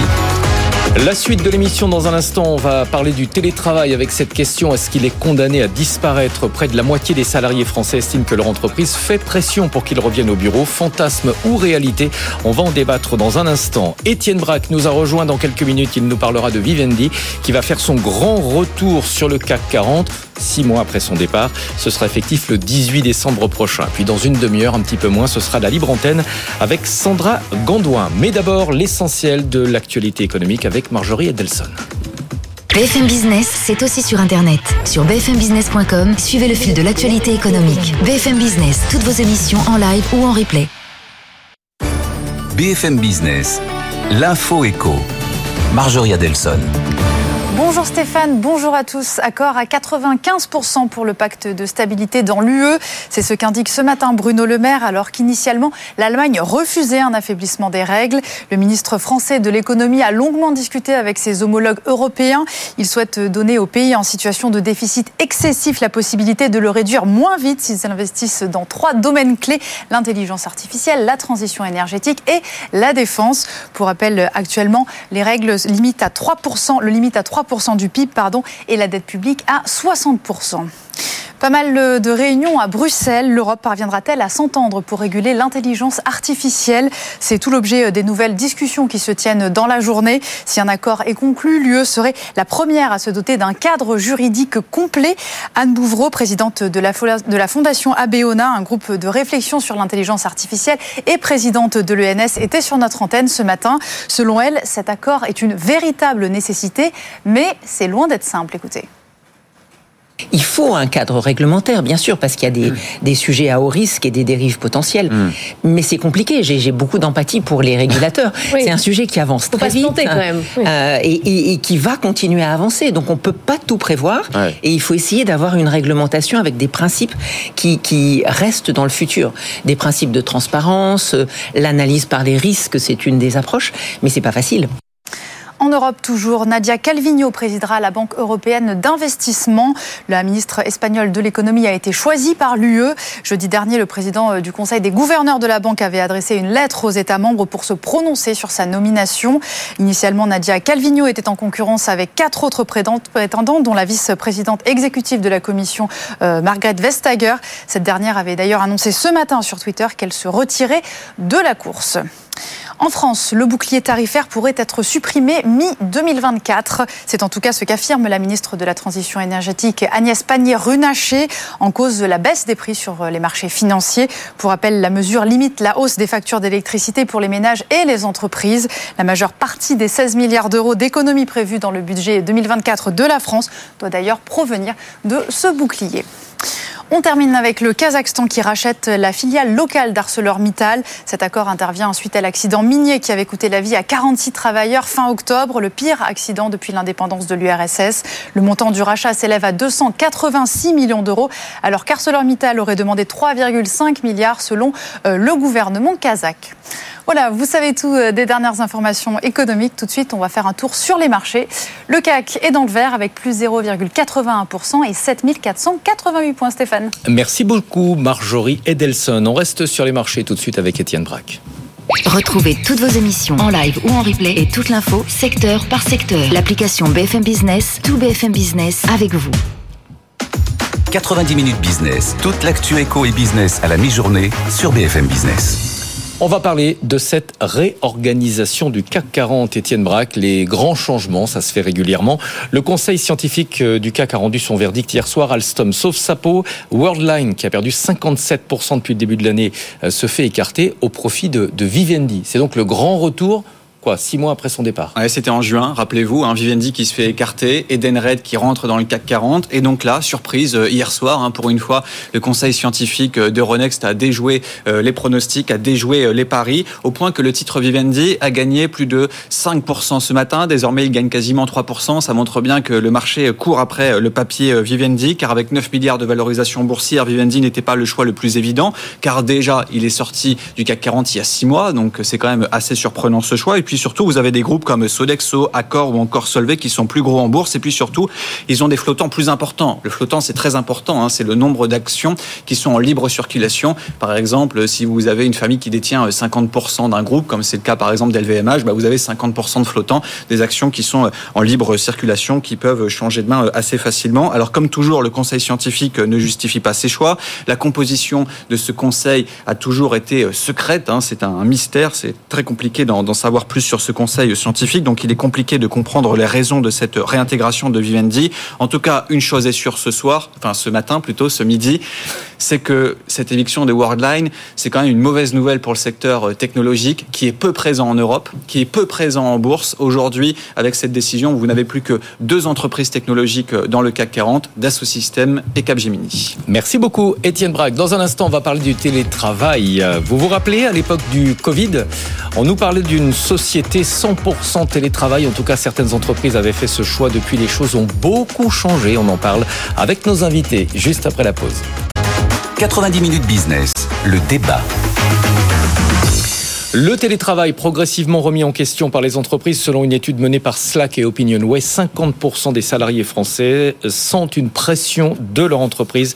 La suite de l'émission dans un instant, on va parler du télétravail avec cette question est-ce qu'il est condamné à disparaître Près de la moitié des salariés français estiment que leur entreprise fait pression pour qu'ils reviennent au bureau? Fantasme ou réalité? On va en débattre dans un instant. Étienne Braque nous a rejoint dans quelques minutes. Il nous parlera de Vivendi qui va faire son grand retour sur le CAC 40. Six mois après son départ. Ce sera effectif le 18 décembre prochain. Puis dans une demi-heure, un petit peu moins, ce sera la libre antenne avec Sandra Gandouin. Mais d'abord, l'essentiel de l'actualité économique avec Marjorie Edelson. BFM Business, c'est aussi sur Internet. Sur bfmbusiness.com, suivez le fil de l'actualité économique. BFM Business, toutes vos émissions en live ou en replay. BFM Business, l'info éco. Marjorie Adelson. Bonjour Stéphane, bonjour à tous. Accord à 95% pour le pacte de stabilité dans l'UE. C'est ce qu'indique ce matin Bruno Le Maire, alors qu'initialement l'Allemagne refusait un affaiblissement des règles. Le ministre français de l'économie a longuement discuté avec ses homologues européens. Il souhaite donner aux pays en situation de déficit excessif la possibilité de le réduire moins vite s'ils investissent dans trois domaines clés l'intelligence artificielle, la transition énergétique et la défense. Pour rappel, actuellement, les règles limitent à 3%, le limite à 3% du PIB pardon, et la dette publique à 60%. Pas mal de réunions à Bruxelles. L'Europe parviendra-t-elle à s'entendre pour réguler l'intelligence artificielle? C'est tout l'objet des nouvelles discussions qui se tiennent dans la journée. Si un accord est conclu, l'UE serait la première à se doter d'un cadre juridique complet. Anne Bouvreau, présidente de la, de la Fondation Abeona, un groupe de réflexion sur l'intelligence artificielle, et présidente de l'ENS, était sur notre antenne ce matin. Selon elle, cet accord est une véritable nécessité, mais c'est loin d'être simple. Écoutez. Il faut un cadre réglementaire, bien sûr, parce qu'il y a des, mm. des, sujets à haut risque et des dérives potentielles. Mm. Mais c'est compliqué. J'ai beaucoup d'empathie pour les régulateurs. C'est un sujet qui avance très vite quand même. Euh, et, et, qui va continuer à avancer. Donc on peut pas tout prévoir. Et il faut essayer d'avoir une réglementation avec des principes qui, qui restent dans le futur. Des principes de transparence, euh, l'analyse par les risques, c'est une des approches, mais c'est pas facile. En Europe toujours, Nadia Calvino présidera la Banque européenne d'investissement. La ministre espagnole de l'économie a été choisie par l'UE. Jeudi dernier, le président euh, du Conseil des gouverneurs de la banque avait adressé une lettre aux États membres pour se prononcer sur sa nomination. Initialement, Nadia Calvino était en concurrence avec quatre autres prétendants, dont la vice-présidente exécutive de la Commission, euh, Margaret Vestager. Cette dernière avait d'ailleurs annoncé ce matin sur Twitter qu'elle se retirait de la course. En France, le bouclier tarifaire pourrait être supprimé mi-2024. C'est en tout cas ce qu'affirme la ministre de la Transition énergétique Agnès Pannier-Runacher en cause de la baisse des prix sur les marchés financiers. Pour rappel, la mesure limite la hausse des factures d'électricité pour les ménages et les entreprises. La majeure partie des 16 milliards d'euros d'économies prévues dans le budget 2024 de la France doit d'ailleurs provenir de ce bouclier. On termine avec le Kazakhstan qui rachète la filiale locale d'ArcelorMittal. Cet accord intervient suite à l'accident minier qui avait coûté la vie à 46 travailleurs fin octobre, le pire accident depuis l'indépendance de l'URSS. Le montant du rachat s'élève à 286 millions d'euros, alors qu'ArcelorMittal aurait demandé 3,5 milliards selon euh, le gouvernement kazakh. Voilà, vous savez tout euh, des dernières informations économiques. Tout de suite, on va faire un tour sur les marchés. Le CAC est dans le vert avec plus 0,81% et 7488 points, Stéphane. Merci beaucoup, Marjorie Edelson. On reste sur les marchés tout de suite avec Étienne Braque. Retrouvez toutes vos émissions en live ou en replay et toute l'info secteur par secteur. L'application BFM Business, tout BFM Business avec vous. 90 minutes business, toute l'actu éco et business à la mi-journée sur BFM Business. On va parler de cette réorganisation du CAC 40, Étienne Braque. Les grands changements, ça se fait régulièrement. Le conseil scientifique euh, du CAC a rendu son verdict hier soir. Alstom, sauf Sapo, Worldline, qui a perdu 57% depuis le début de l'année, euh, se fait écarter au profit de Vivendi. C'est donc le grand retour quoi, six mois après son départ. C'était en juin, rappelez-vous, hein, Vivendi qui se fait écarter, Edenred qui rentre dans le CAC 40, et donc là, surprise, euh, hier soir, hein, pour une fois, le conseil scientifique euh, d'Euronext a déjoué euh, les pronostics, a déjoué les paris, au point que le titre Vivendi a gagné plus de 5% ce matin, désormais il gagne quasiment 3%, ça montre bien que le marché court après le papier Vivendi, car avec 9 milliards de valorisation boursière, Vivendi n'était pas le choix le plus évident, car déjà, il est sorti du CAC 40 il y a 6 mois, donc c'est quand même assez surprenant ce choix, surtout, vous avez des groupes comme Sodexo, Accor ou encore Solvay qui sont plus gros en bourse. Et puis surtout, ils ont des flottants plus importants. Le flottant, c'est très important. Hein. C'est le nombre d'actions qui sont en libre circulation. Par exemple, si vous avez une famille qui détient 50% euh, d'un groupe, comme c'est le cas par exemple d'LVMH, bah vous avez 50% de flottants, des actions qui sont euh, en libre circulation, qui peuvent changer de main euh, assez facilement. Alors comme toujours, le conseil scientifique ne justifie pas ses choix. La composition de ce conseil a toujours été secrète. Hein. C'est un mystère. C'est très compliqué d'en savoir plus sur ce conseil scientifique, donc il est compliqué de comprendre les raisons de cette réintégration de Vivendi. En tout cas, une chose est sûre ce soir, enfin ce matin plutôt, ce midi, c'est que cette éviction de Worldline, c'est quand même une mauvaise nouvelle pour le secteur technologique qui est peu présent en Europe, qui est peu présent en bourse. Aujourd'hui, avec cette décision, vous n'avez plus que deux entreprises technologiques dans le CAC 40, Dassault Systèmes et Capgemini. Merci beaucoup, Étienne Braque. Dans un instant, on va parler du télétravail. Vous vous rappelez, à l'époque du Covid, on nous parlait d'une société 100% télétravail. En tout cas, certaines entreprises avaient fait ce choix. Depuis, les choses ont beaucoup changé. On en parle avec nos invités juste après la pause. 90 minutes business, le débat. Le télétravail progressivement remis en question par les entreprises selon une étude menée par Slack et OpinionWay, 50% des salariés français sentent une pression de leur entreprise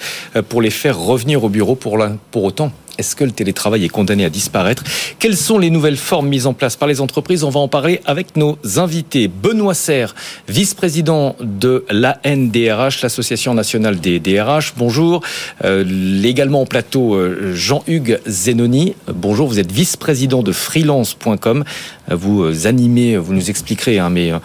pour les faire revenir au bureau pour, pour autant. Est-ce que le télétravail est condamné à disparaître? Quelles sont les nouvelles formes mises en place par les entreprises? On va en parler avec nos invités. Benoît Serre, vice-président de l'ANDRH, l'Association nationale des DRH. Bonjour. Euh, également au plateau, euh, Jean-Hugues Zenoni. Bonjour, vous êtes vice-président de freelance.com. Vous animez, vous nous expliquerez, hein, mais euh,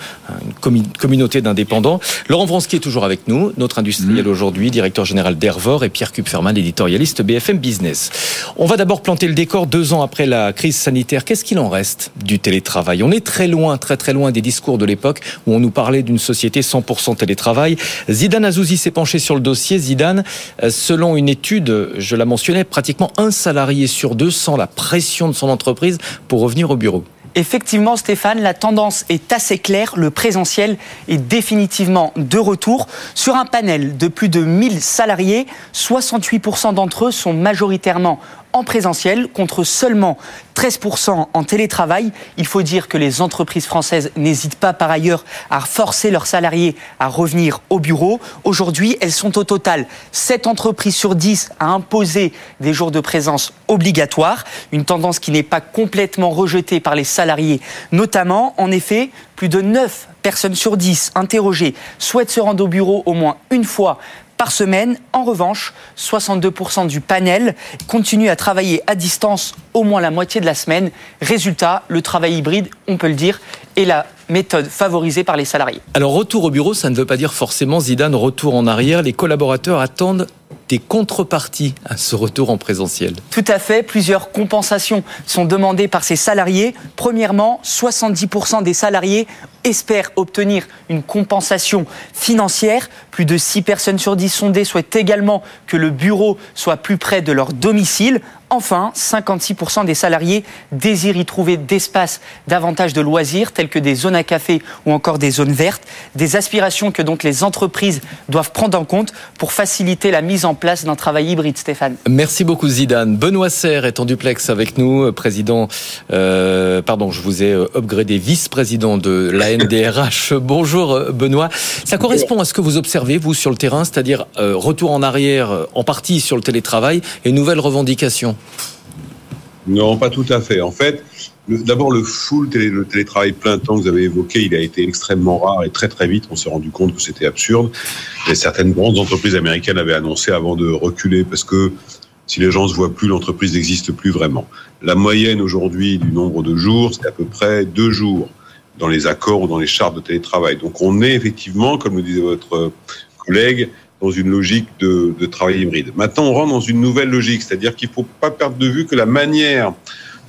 une communauté d'indépendants. Laurent Vronsky est toujours avec nous, notre industriel mmh. aujourd'hui, directeur général d'Ervor, et Pierre Kupferman, éditorialiste BFM Business. On va d'abord planter le décor deux ans après la crise sanitaire. Qu'est-ce qu'il en reste du télétravail? On est très loin, très très loin des discours de l'époque où on nous parlait d'une société 100% télétravail. Zidane Azouzi s'est penché sur le dossier. Zidane, euh, selon une étude, je la mentionnais, pratiquement un salarié sur deux sent la pression de son entreprise pour revenir au bureau. Effectivement, Stéphane, la tendance est assez claire. Le présentiel est définitivement de retour. Sur un panel de plus de 1000 salariés, 68% d'entre eux sont majoritairement en présentiel contre seulement 13% en télétravail. Il faut dire que les entreprises françaises n'hésitent pas par ailleurs à forcer leurs salariés à revenir au bureau. Aujourd'hui, elles sont au total 7 entreprises sur 10 à imposer des jours de présence obligatoires, une tendance qui n'est pas complètement rejetée par les salariés notamment. En effet, plus de 9 personnes sur 10 interrogées souhaitent se rendre au bureau au moins une fois par semaine. En revanche, 62% du panel continue à travailler à distance au moins la moitié de la semaine. Résultat, le travail hybride, on peut le dire, est la méthode favorisée par les salariés. Alors retour au bureau, ça ne veut pas dire forcément Zidane retour en arrière. Les collaborateurs attendent des contreparties à ce retour en présentiel. Tout à fait. Plusieurs compensations sont demandées par ces salariés. Premièrement, 70% des salariés espèrent obtenir une compensation financière. Plus de 6 personnes sur 10 sondées souhaitent également que le bureau soit plus près de leur domicile. Enfin, 56% des salariés désirent y trouver d'espaces davantage de loisirs, tels que des zones à café ou encore des zones vertes, des aspirations que donc les entreprises doivent prendre en compte pour faciliter la mise en place d'un travail hybride, Stéphane. Merci beaucoup Zidane. Benoît Serre est en duplex avec nous, président, euh, pardon, je vous ai euh, upgradé vice-président de la NDRH. Bonjour euh, Benoît. Ça correspond à ce que vous observez, vous, sur le terrain, c'est-à-dire euh, retour en arrière, en partie sur le télétravail et nouvelles revendications non, pas tout à fait. En fait, d'abord le full télétravail plein temps que vous avez évoqué, il a été extrêmement rare et très très vite, on s'est rendu compte que c'était absurde. Et certaines grandes entreprises américaines avaient annoncé avant de reculer parce que si les gens se voient plus, l'entreprise n'existe plus vraiment. La moyenne aujourd'hui du nombre de jours, c'est à peu près deux jours dans les accords ou dans les chartes de télétravail. Donc on est effectivement, comme le disait votre collègue, dans une logique de, travail hybride. Maintenant, on rentre dans une nouvelle logique, c'est-à-dire qu'il ne faut pas perdre de vue que la manière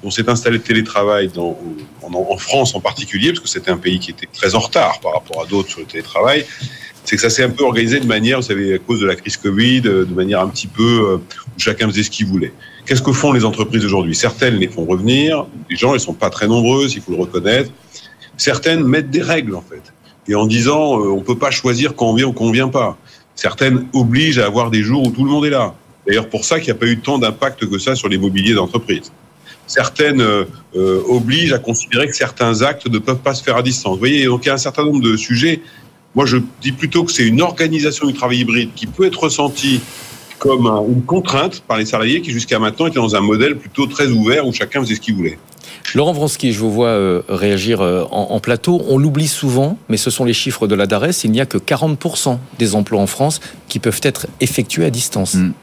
dont s'est installé le télétravail en, France en particulier, parce que c'était un pays qui était très en retard par rapport à d'autres sur le télétravail, c'est que ça s'est un peu organisé de manière, vous savez, à cause de la crise Covid, de manière un petit peu euh, où chacun faisait ce qu'il voulait. Qu'est-ce que font les entreprises aujourd'hui? Certaines les font revenir, les gens, ils sont pas très nombreuses, il faut le reconnaître. Certaines mettent des règles, en fait. Et en disant, euh, on peut pas choisir quand on vient ou quand on vient pas. Certaines obligent à avoir des jours où tout le monde est là. D'ailleurs, pour ça qu'il n'y a pas eu tant d'impact que ça sur l'immobilier d'entreprise. Certaines euh, euh, obligent à considérer que certains actes ne peuvent pas se faire à distance. Vous voyez, donc il y a un certain nombre de sujets. Moi, je dis plutôt que c'est une organisation du travail hybride qui peut être ressentie comme un, une contrainte par les salariés qui jusqu'à maintenant étaient dans un modèle plutôt très ouvert où chacun faisait ce qu'il voulait. Laurent Vronsky, je vous vois euh, réagir euh, en, en, plateau. On l'oublie souvent, mais ce sont les chiffres de la DARES. Il n'y a que 40% des emplois en France qui peuvent être effectués à distance. Mm.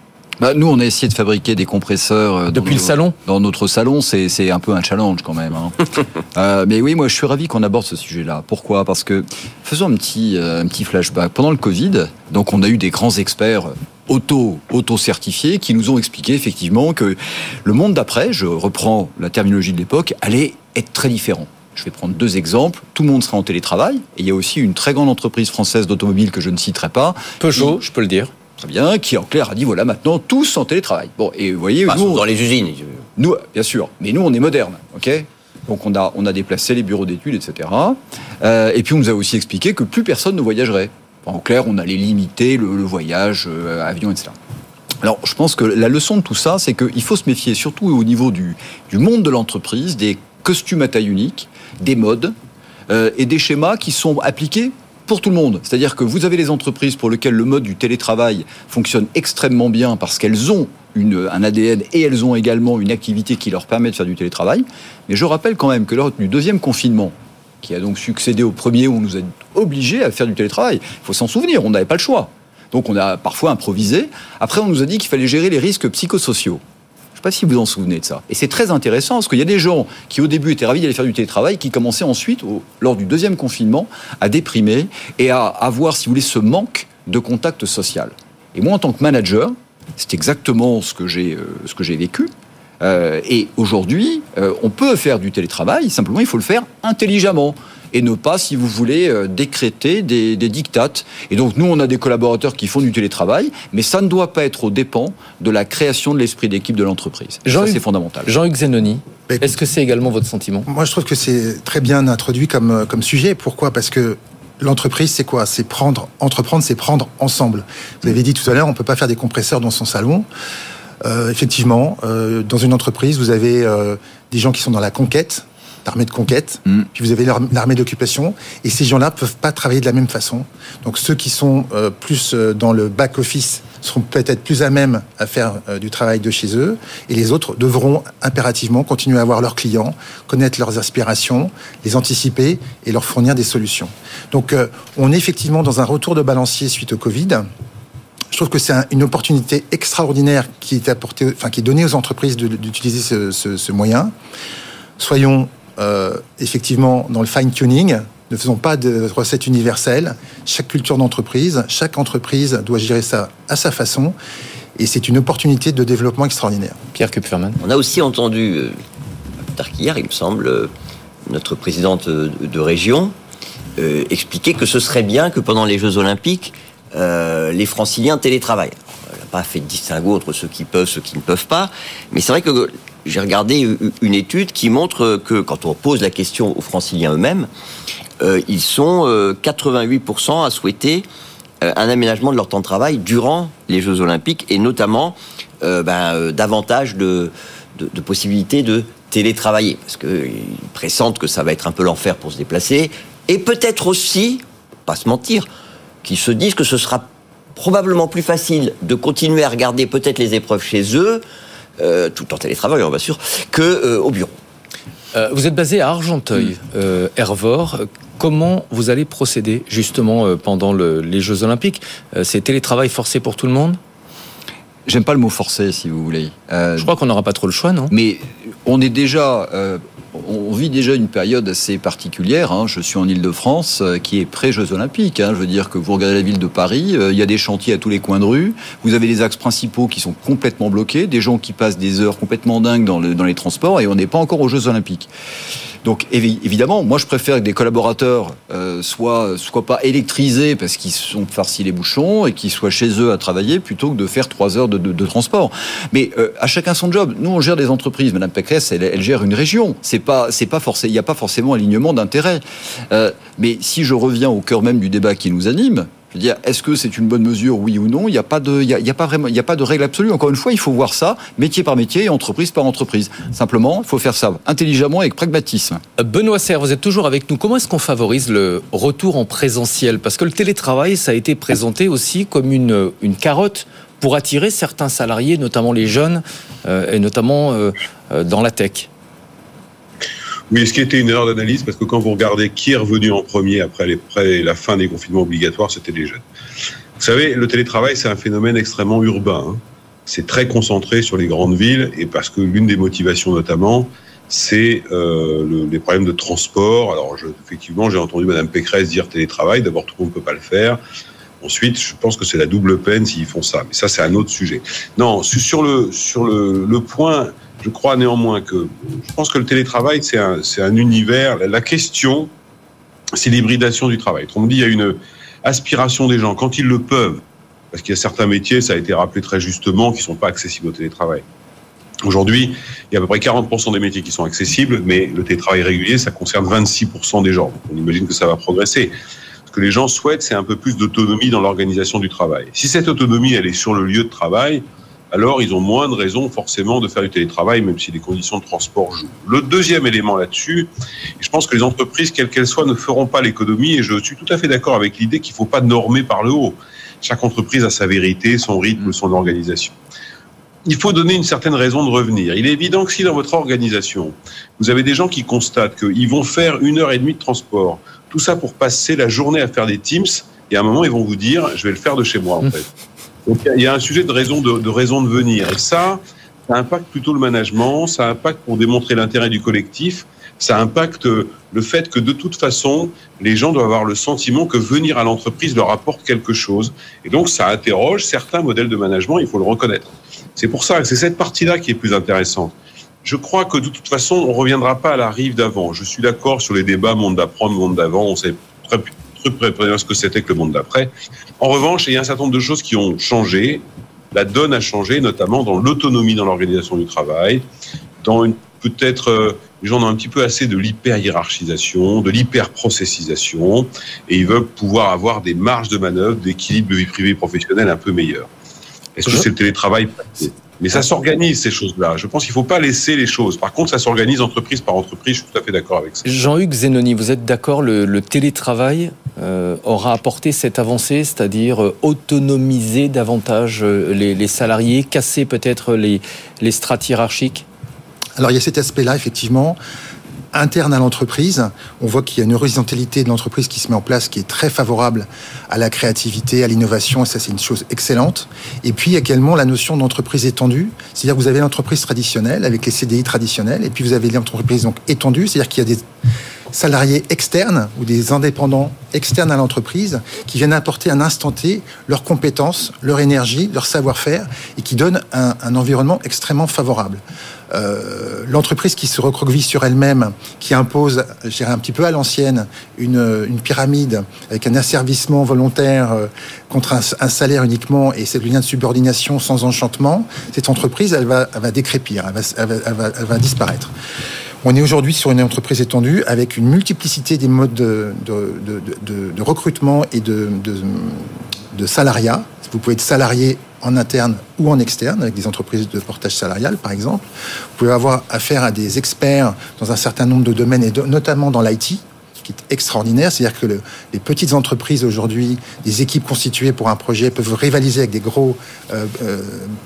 bah, Nous, on a essayé de fabriquer des compresseurs. Euh, Depuis le salon Dans notre salon, c'est un peu un challenge quand même. Hein. euh, mais oui, moi, je suis ravi qu'on aborde ce sujet-là. Pourquoi? Parce que, faisons un petit, un petit flashback. Pendant le Covid, donc on a eu des grands experts auto, auto-certifiés qui nous ont expliqué effectivement que le monde d'après, je reprends la terminologie de l'époque, allait être très différent. Je vais prendre deux exemples. Tout le monde sera en télétravail. Et il y a aussi une très grande entreprise française d'automobile que je ne citerai pas. Peugeot, je peux le dire. Très bien, qui en clair a dit voilà maintenant tous en télétravail. Bon, et vous voyez, nous, dans les usines. Nous, bien sûr, mais nous on est moderne, ok? Donc on a, on a déplacé les bureaux d'études, etc. Euh, et puis on nous a aussi expliqué que plus personne ne voyagerait. En clair, on allait limiter le, voyage, euh, avion, etc. Alors je pense que la leçon de tout ça, c'est qu'il faut se méfier surtout au niveau du, monde de l'entreprise, des costumes à taille unique, des modes euh, et des schémas qui sont appliqués pour tout le monde. C'est-à-dire que vous avez les entreprises pour lesquelles le mode du télétravail fonctionne extrêmement bien parce qu'elles ont un ADN et elles ont également une activité qui leur permet de faire du télétravail. Mais je rappelle quand même que lors du deuxième confinement, qui a donc succédé au premier où on nous a obligés à faire du télétravail, il faut s'en souvenir, on n'avait pas le choix. Donc on a parfois improvisé. Après, on nous a dit qu'il fallait gérer les risques psychosociaux. Je ne sais pas si vous vous en souvenez de ça. Et c'est très intéressant parce qu'il y a des gens qui au début étaient ravis d'aller faire du télétravail, qui commençaient ensuite, lors du deuxième confinement, à déprimer et à avoir, si vous voulez, ce manque de contact social. Et moi, en tant que manager, c'est exactement ce que j'ai euh, vécu. Euh, et aujourd'hui, euh, on peut faire du télétravail, simplement il faut le faire intelligemment et ne pas, si vous voulez, euh, décréter des, des dictates. Et donc, nous, on a des collaborateurs qui font du télétravail, mais ça ne doit pas être au dépens de la création de l'esprit d'équipe de l'entreprise. Ça, c'est fondamental. Jean-Hugues Zenoni, est-ce que c'est également votre sentiment? Moi, je trouve que c'est très bien introduit comme, comme sujet. Pourquoi? Parce que L'entreprise, c'est quoi? C'est prendre, entreprendre, c'est prendre ensemble. Vous avez dit tout à l'heure, on peut pas faire des compresseurs dans son salon. Euh, effectivement, euh, dans une entreprise, vous avez euh, des gens qui sont dans la conquête, l'armée de conquête, mm. puis vous avez l'armée d'occupation, et ces gens-là peuvent pas travailler de la même façon. Donc ceux qui sont euh, plus euh, dans le back-office seront peut-être plus à même à faire euh, du travail de chez eux, et les autres devront impérativement continuer à voir leurs clients, connaître leurs aspirations, les anticiper et leur fournir des solutions. Donc on est effectivement dans un retour de balancier suite au Covid. Je trouve que c'est une opportunité extraordinaire qui est apportée, enfin qui est donnée aux entreprises d'utiliser ce, ce, ce moyen. Soyons euh, effectivement dans le fine-tuning. Ne faisons pas de recettes universelles. Chaque culture d'entreprise, chaque entreprise doit gérer ça à sa façon. Et c'est une opportunité de développement extraordinaire. Pierre Kupferman. On a aussi entendu, euh, tard qu'hier, il me semble, euh, notre présidente de région expliquer que ce serait bien que pendant les Jeux Olympiques, les franciliens télétravaillent. Elle n'a pas fait de distinguo entre ceux qui peuvent, ceux qui ne peuvent pas. Mais c'est vrai que j'ai regardé une étude qui montre que quand on pose la question aux franciliens eux-mêmes, euh, ils sont 88% euh, à souhaiter euh, un aménagement de leur temps de travail durant les Jeux Olympiques et notamment ben, davantage de, de, possibilités de télétravailler parce qu'ils pressentent que ça va être un peu l'enfer pour se déplacer et peut-être aussi, pas se mentir, qu'ils se disent que ce sera probablement plus facile de continuer à regarder peut-être les épreuves chez eux euh, tout en télétravail, on va sûr, que euh, au bureau. Euh, vous êtes basé à Argenteuil, mm. Hervor. Comment vous allez procéder justement pendant les Jeux Olympiques? C'est télétravail forcé pour tout le monde? J'aime pas le mot forcé, si vous voulez. Je crois qu'on n'aura pas trop le choix, non? Mais on est déjà on vit déjà une période assez particulière. Hein. Je suis en Ile-de-France, euh, qui est pré-Jeux Olympiques. Hein. Je veux dire que vous regardez la ville de Paris, euh, il y a des chantiers à tous les coins de rue. Vous avez les axes principaux qui sont complètement bloqués, des gens qui passent des heures complètement dingues dans les transports, et on n'est pas encore aux Jeux Olympiques. Donc évidemment, moi je préfère que des collaborateurs euh, soient, pas électrisés parce qu'ils sont farcis les bouchons et qu'ils soient chez eux à travailler plutôt que de faire trois heures de, transport. Mais euh, à chacun son job. Nous on gère des entreprises. Madame Pécresse, elle, gère une région. C'est pas c'est pas forcément il n'y a pas forcément alignement d'intérêt. Euh, mais si je reviens au cœur même du débat qui nous anime, est-ce que c'est une bonne mesure, oui ou non Il n'y a pas de, y a, pas de règle absolue. Encore une fois, il faut voir ça métier par métier et entreprise par entreprise. Simplement, il faut faire ça intelligemment et avec pragmatisme. Benoît Serre, vous êtes toujours avec nous. Comment est-ce qu'on favorise le retour en présentiel? Parce que le télétravail, ça a été présenté aussi comme une, une carotte pour attirer certains salariés, notamment les jeunes, euh, et notamment euh, euh, dans la tech. Oui, ce qui était une erreur d'analyse, parce que quand vous regardez qui est revenu en premier après, les, la fin des confinements obligatoires, c'était les jeunes. Vous savez, le télétravail, c'est un phénomène extrêmement urbain. Hein. c'est très concentré sur les grandes villes et parce que l'une des motivations notamment, c'est euh, les problèmes de transport. Alors effectivement, j'ai entendu Madame Pécresse dire télétravail. D'abord, tout le monde ne peut pas le faire. Ensuite, je pense que c'est la double peine s'ils font ça. Mais ça, c'est un autre sujet. Non, sur le sur le, le point, je crois néanmoins que je pense que le télétravail, c'est un univers. La question, c'est l'hybridation du travail. On me dit, il y a une aspiration des gens quand ils le peuvent parce qu'il y a certains métiers, ça a été rappelé très justement, qui ne sont pas accessibles au télétravail. Aujourd'hui, il y a à peu près 40% des métiers qui sont accessibles, mais le télétravail régulier, ça concerne 26% des gens. on imagine que ça va progresser. Ce que les gens souhaitent, c'est un peu plus d'autonomie dans l'organisation du travail. Si cette autonomie, elle est sur le lieu de travail, alors ils ont moins de raisons forcément de faire du télétravail, même si les conditions de transport jouent. Le deuxième élément là-dessus, je pense que les entreprises, quelles qu'elles soient, ne feront pas l'économie, et je suis tout à fait d'accord avec l'idée qu'il ne faut pas normer par le haut. Chaque entreprise a sa vérité, son rythme, son organisation. Il faut donner une certaine raison de revenir. Il est évident que si dans votre organisation, vous avez des gens qui constatent qu'ils vont faire une heure et demie de transport, tout ça pour passer la journée à faire des Teams, et à un moment, ils vont vous dire, je vais le faire de chez moi, en fait. Donc, il y a un sujet de raison de, raison de venir. Et ça, ça impacte plutôt le management, ça impacte pour démontrer l'intérêt du collectif, ça impacte le fait que de toute façon, les gens doivent avoir le sentiment que venir à l'entreprise leur apporte quelque chose. Et donc, ça interroge certains modèles de management, il faut le reconnaître. C'est pour ça que c'est cette partie-là qui est plus intéressante. Je crois que de toute façon, on ne reviendra pas à la rive d'avant. Je suis d'accord sur les débats monde d'apprendre, monde d'avant. On sait très, très bien ce que c'était que le monde d'après. En revanche, il y a un certain nombre de choses qui ont changé. La donne a changé, notamment dans l'autonomie dans l'organisation du travail, dans une peut-être euh, les gens ont un petit peu assez de l'hyper-hiérarchisation, de l'hyper-processisation, et ils veulent pouvoir avoir des marges de manœuvre, d'équilibre de vie privée et professionnelle un peu meilleurs. Est-ce que c'est le télétravail? Mais ça s'organise, ces choses-là. Je pense qu'il ne faut pas laisser les choses. Par contre, ça s'organise entreprise par entreprise. Je suis tout à fait d'accord avec ça. Jean-Hugues Zenoni, vous êtes d'accord, le, télétravail euh, aura apporté cette avancée, c'est-à-dire euh, autonomiser davantage les, les salariés, casser peut-être les, les strates hiérarchiques? Alors il y a cet aspect-là, effectivement interne à l'entreprise. On voit qu'il y a une horizontalité de l'entreprise qui se met en place, qui est très favorable à la créativité, à l'innovation, et ça c'est une chose excellente. Et puis également la notion d'entreprise étendue, c'est-à-dire que vous avez l'entreprise traditionnelle avec les CDI traditionnels, et puis vous avez l'entreprise donc étendue, c'est-à-dire qu'il y a des salariés externes ou des indépendants externes à l'entreprise qui viennent apporter un instant T leurs compétences, leur énergie, leur savoir-faire et qui donnent un, environnement extrêmement favorable. Euh, l'entreprise qui se recroqueville sur elle-même, qui impose, je dirais un petit peu à l'ancienne, une, une, pyramide avec un asservissement volontaire euh, contre un, salaire uniquement et cette lien de subordination sans enchantement, cette entreprise, elle va, va décrépir, elle va, elle va, elle va disparaître. On est aujourd'hui sur une entreprise étendue avec une multiplicité des modes de, recrutement et de, salariat. Vous pouvez être salarié en interne ou en externe, avec des entreprises de portage salarial, par exemple. Vous pouvez avoir affaire à des experts dans un certain nombre de domaines, et notamment dans l'IT, qui est extraordinaire. C'est-à-dire que le, les petites entreprises aujourd'hui, des équipes constituées pour un projet, peuvent rivaliser avec des gros euh, euh,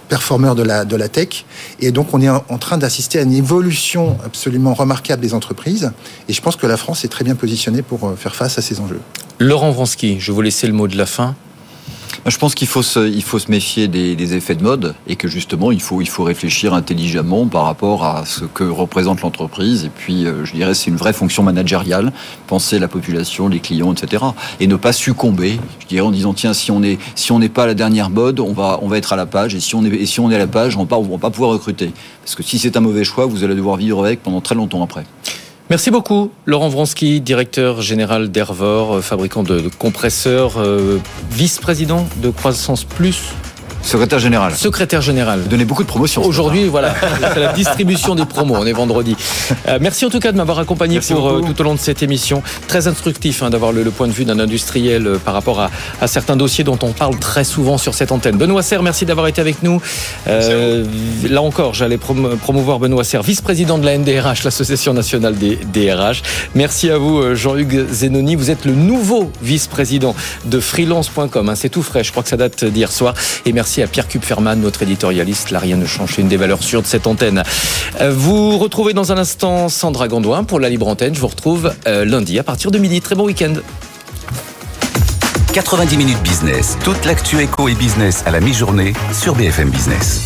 performeurs de la, de la tech. Et donc, on est en, train d'assister à une évolution absolument remarquable des entreprises. Et je pense que la France est très bien positionnée pour euh, faire face à ces enjeux. Laurent Vronsky, je vous laisser le mot de la fin. Je pense qu'il faut se, il faut se méfier des, effets de mode et que justement il faut, il faut réfléchir intelligemment par rapport à ce que représente l'entreprise. Et puis, euh, je dirais, c'est une vraie fonction managériale, penser la population, les clients, etc. Et ne pas succomber, je dirais, en disant tiens, si on si on n'est pas à la dernière mode, on va, on va être à la page. Et si on est, et si on est à la page, on ne va pas pouvoir recruter. Parce que si c'est un mauvais choix, vous allez devoir vivre avec pendant très longtemps après. Merci beaucoup, Laurent Vronsky, directeur général d'Ervor, euh, fabricant de compresseurs, euh, vice-président de Croissance Plus Secrétaire général. Secrétaire général. Donnez beaucoup de promotions. Aujourd'hui, voilà, c'est la distribution des promos. On est vendredi. Euh, merci en tout cas de m'avoir accompagné pour euh, tout au long de cette émission. Très instructif hein, d'avoir le, point de vue d'un industriel euh, par rapport à, à, certains dossiers dont on parle très souvent sur cette antenne. Benoît Serre, merci d'avoir été avec nous. là encore, j'allais promouvoir Benoît Serre, vice-président de la NDRH, l'Association nationale des DRH. Merci à vous, Jean-Hugues Zenoni. Vous êtes le nouveau vice-président de freelance.com. Hein, c'est tout frais. Je crois que ça date d'hier soir. Et merci Merci à Pierre Kupferman, notre éditorialiste. Là, rien ne change. une des valeurs sûres de cette antenne. Euh, vous retrouvez dans un instant Sandra Gondouin pour la libre antenne. Je vous retrouve euh, lundi à partir de midi. Très bon week-end. 90 minutes business. Toute l'actu éco et business à la mi-journée sur BFM Business.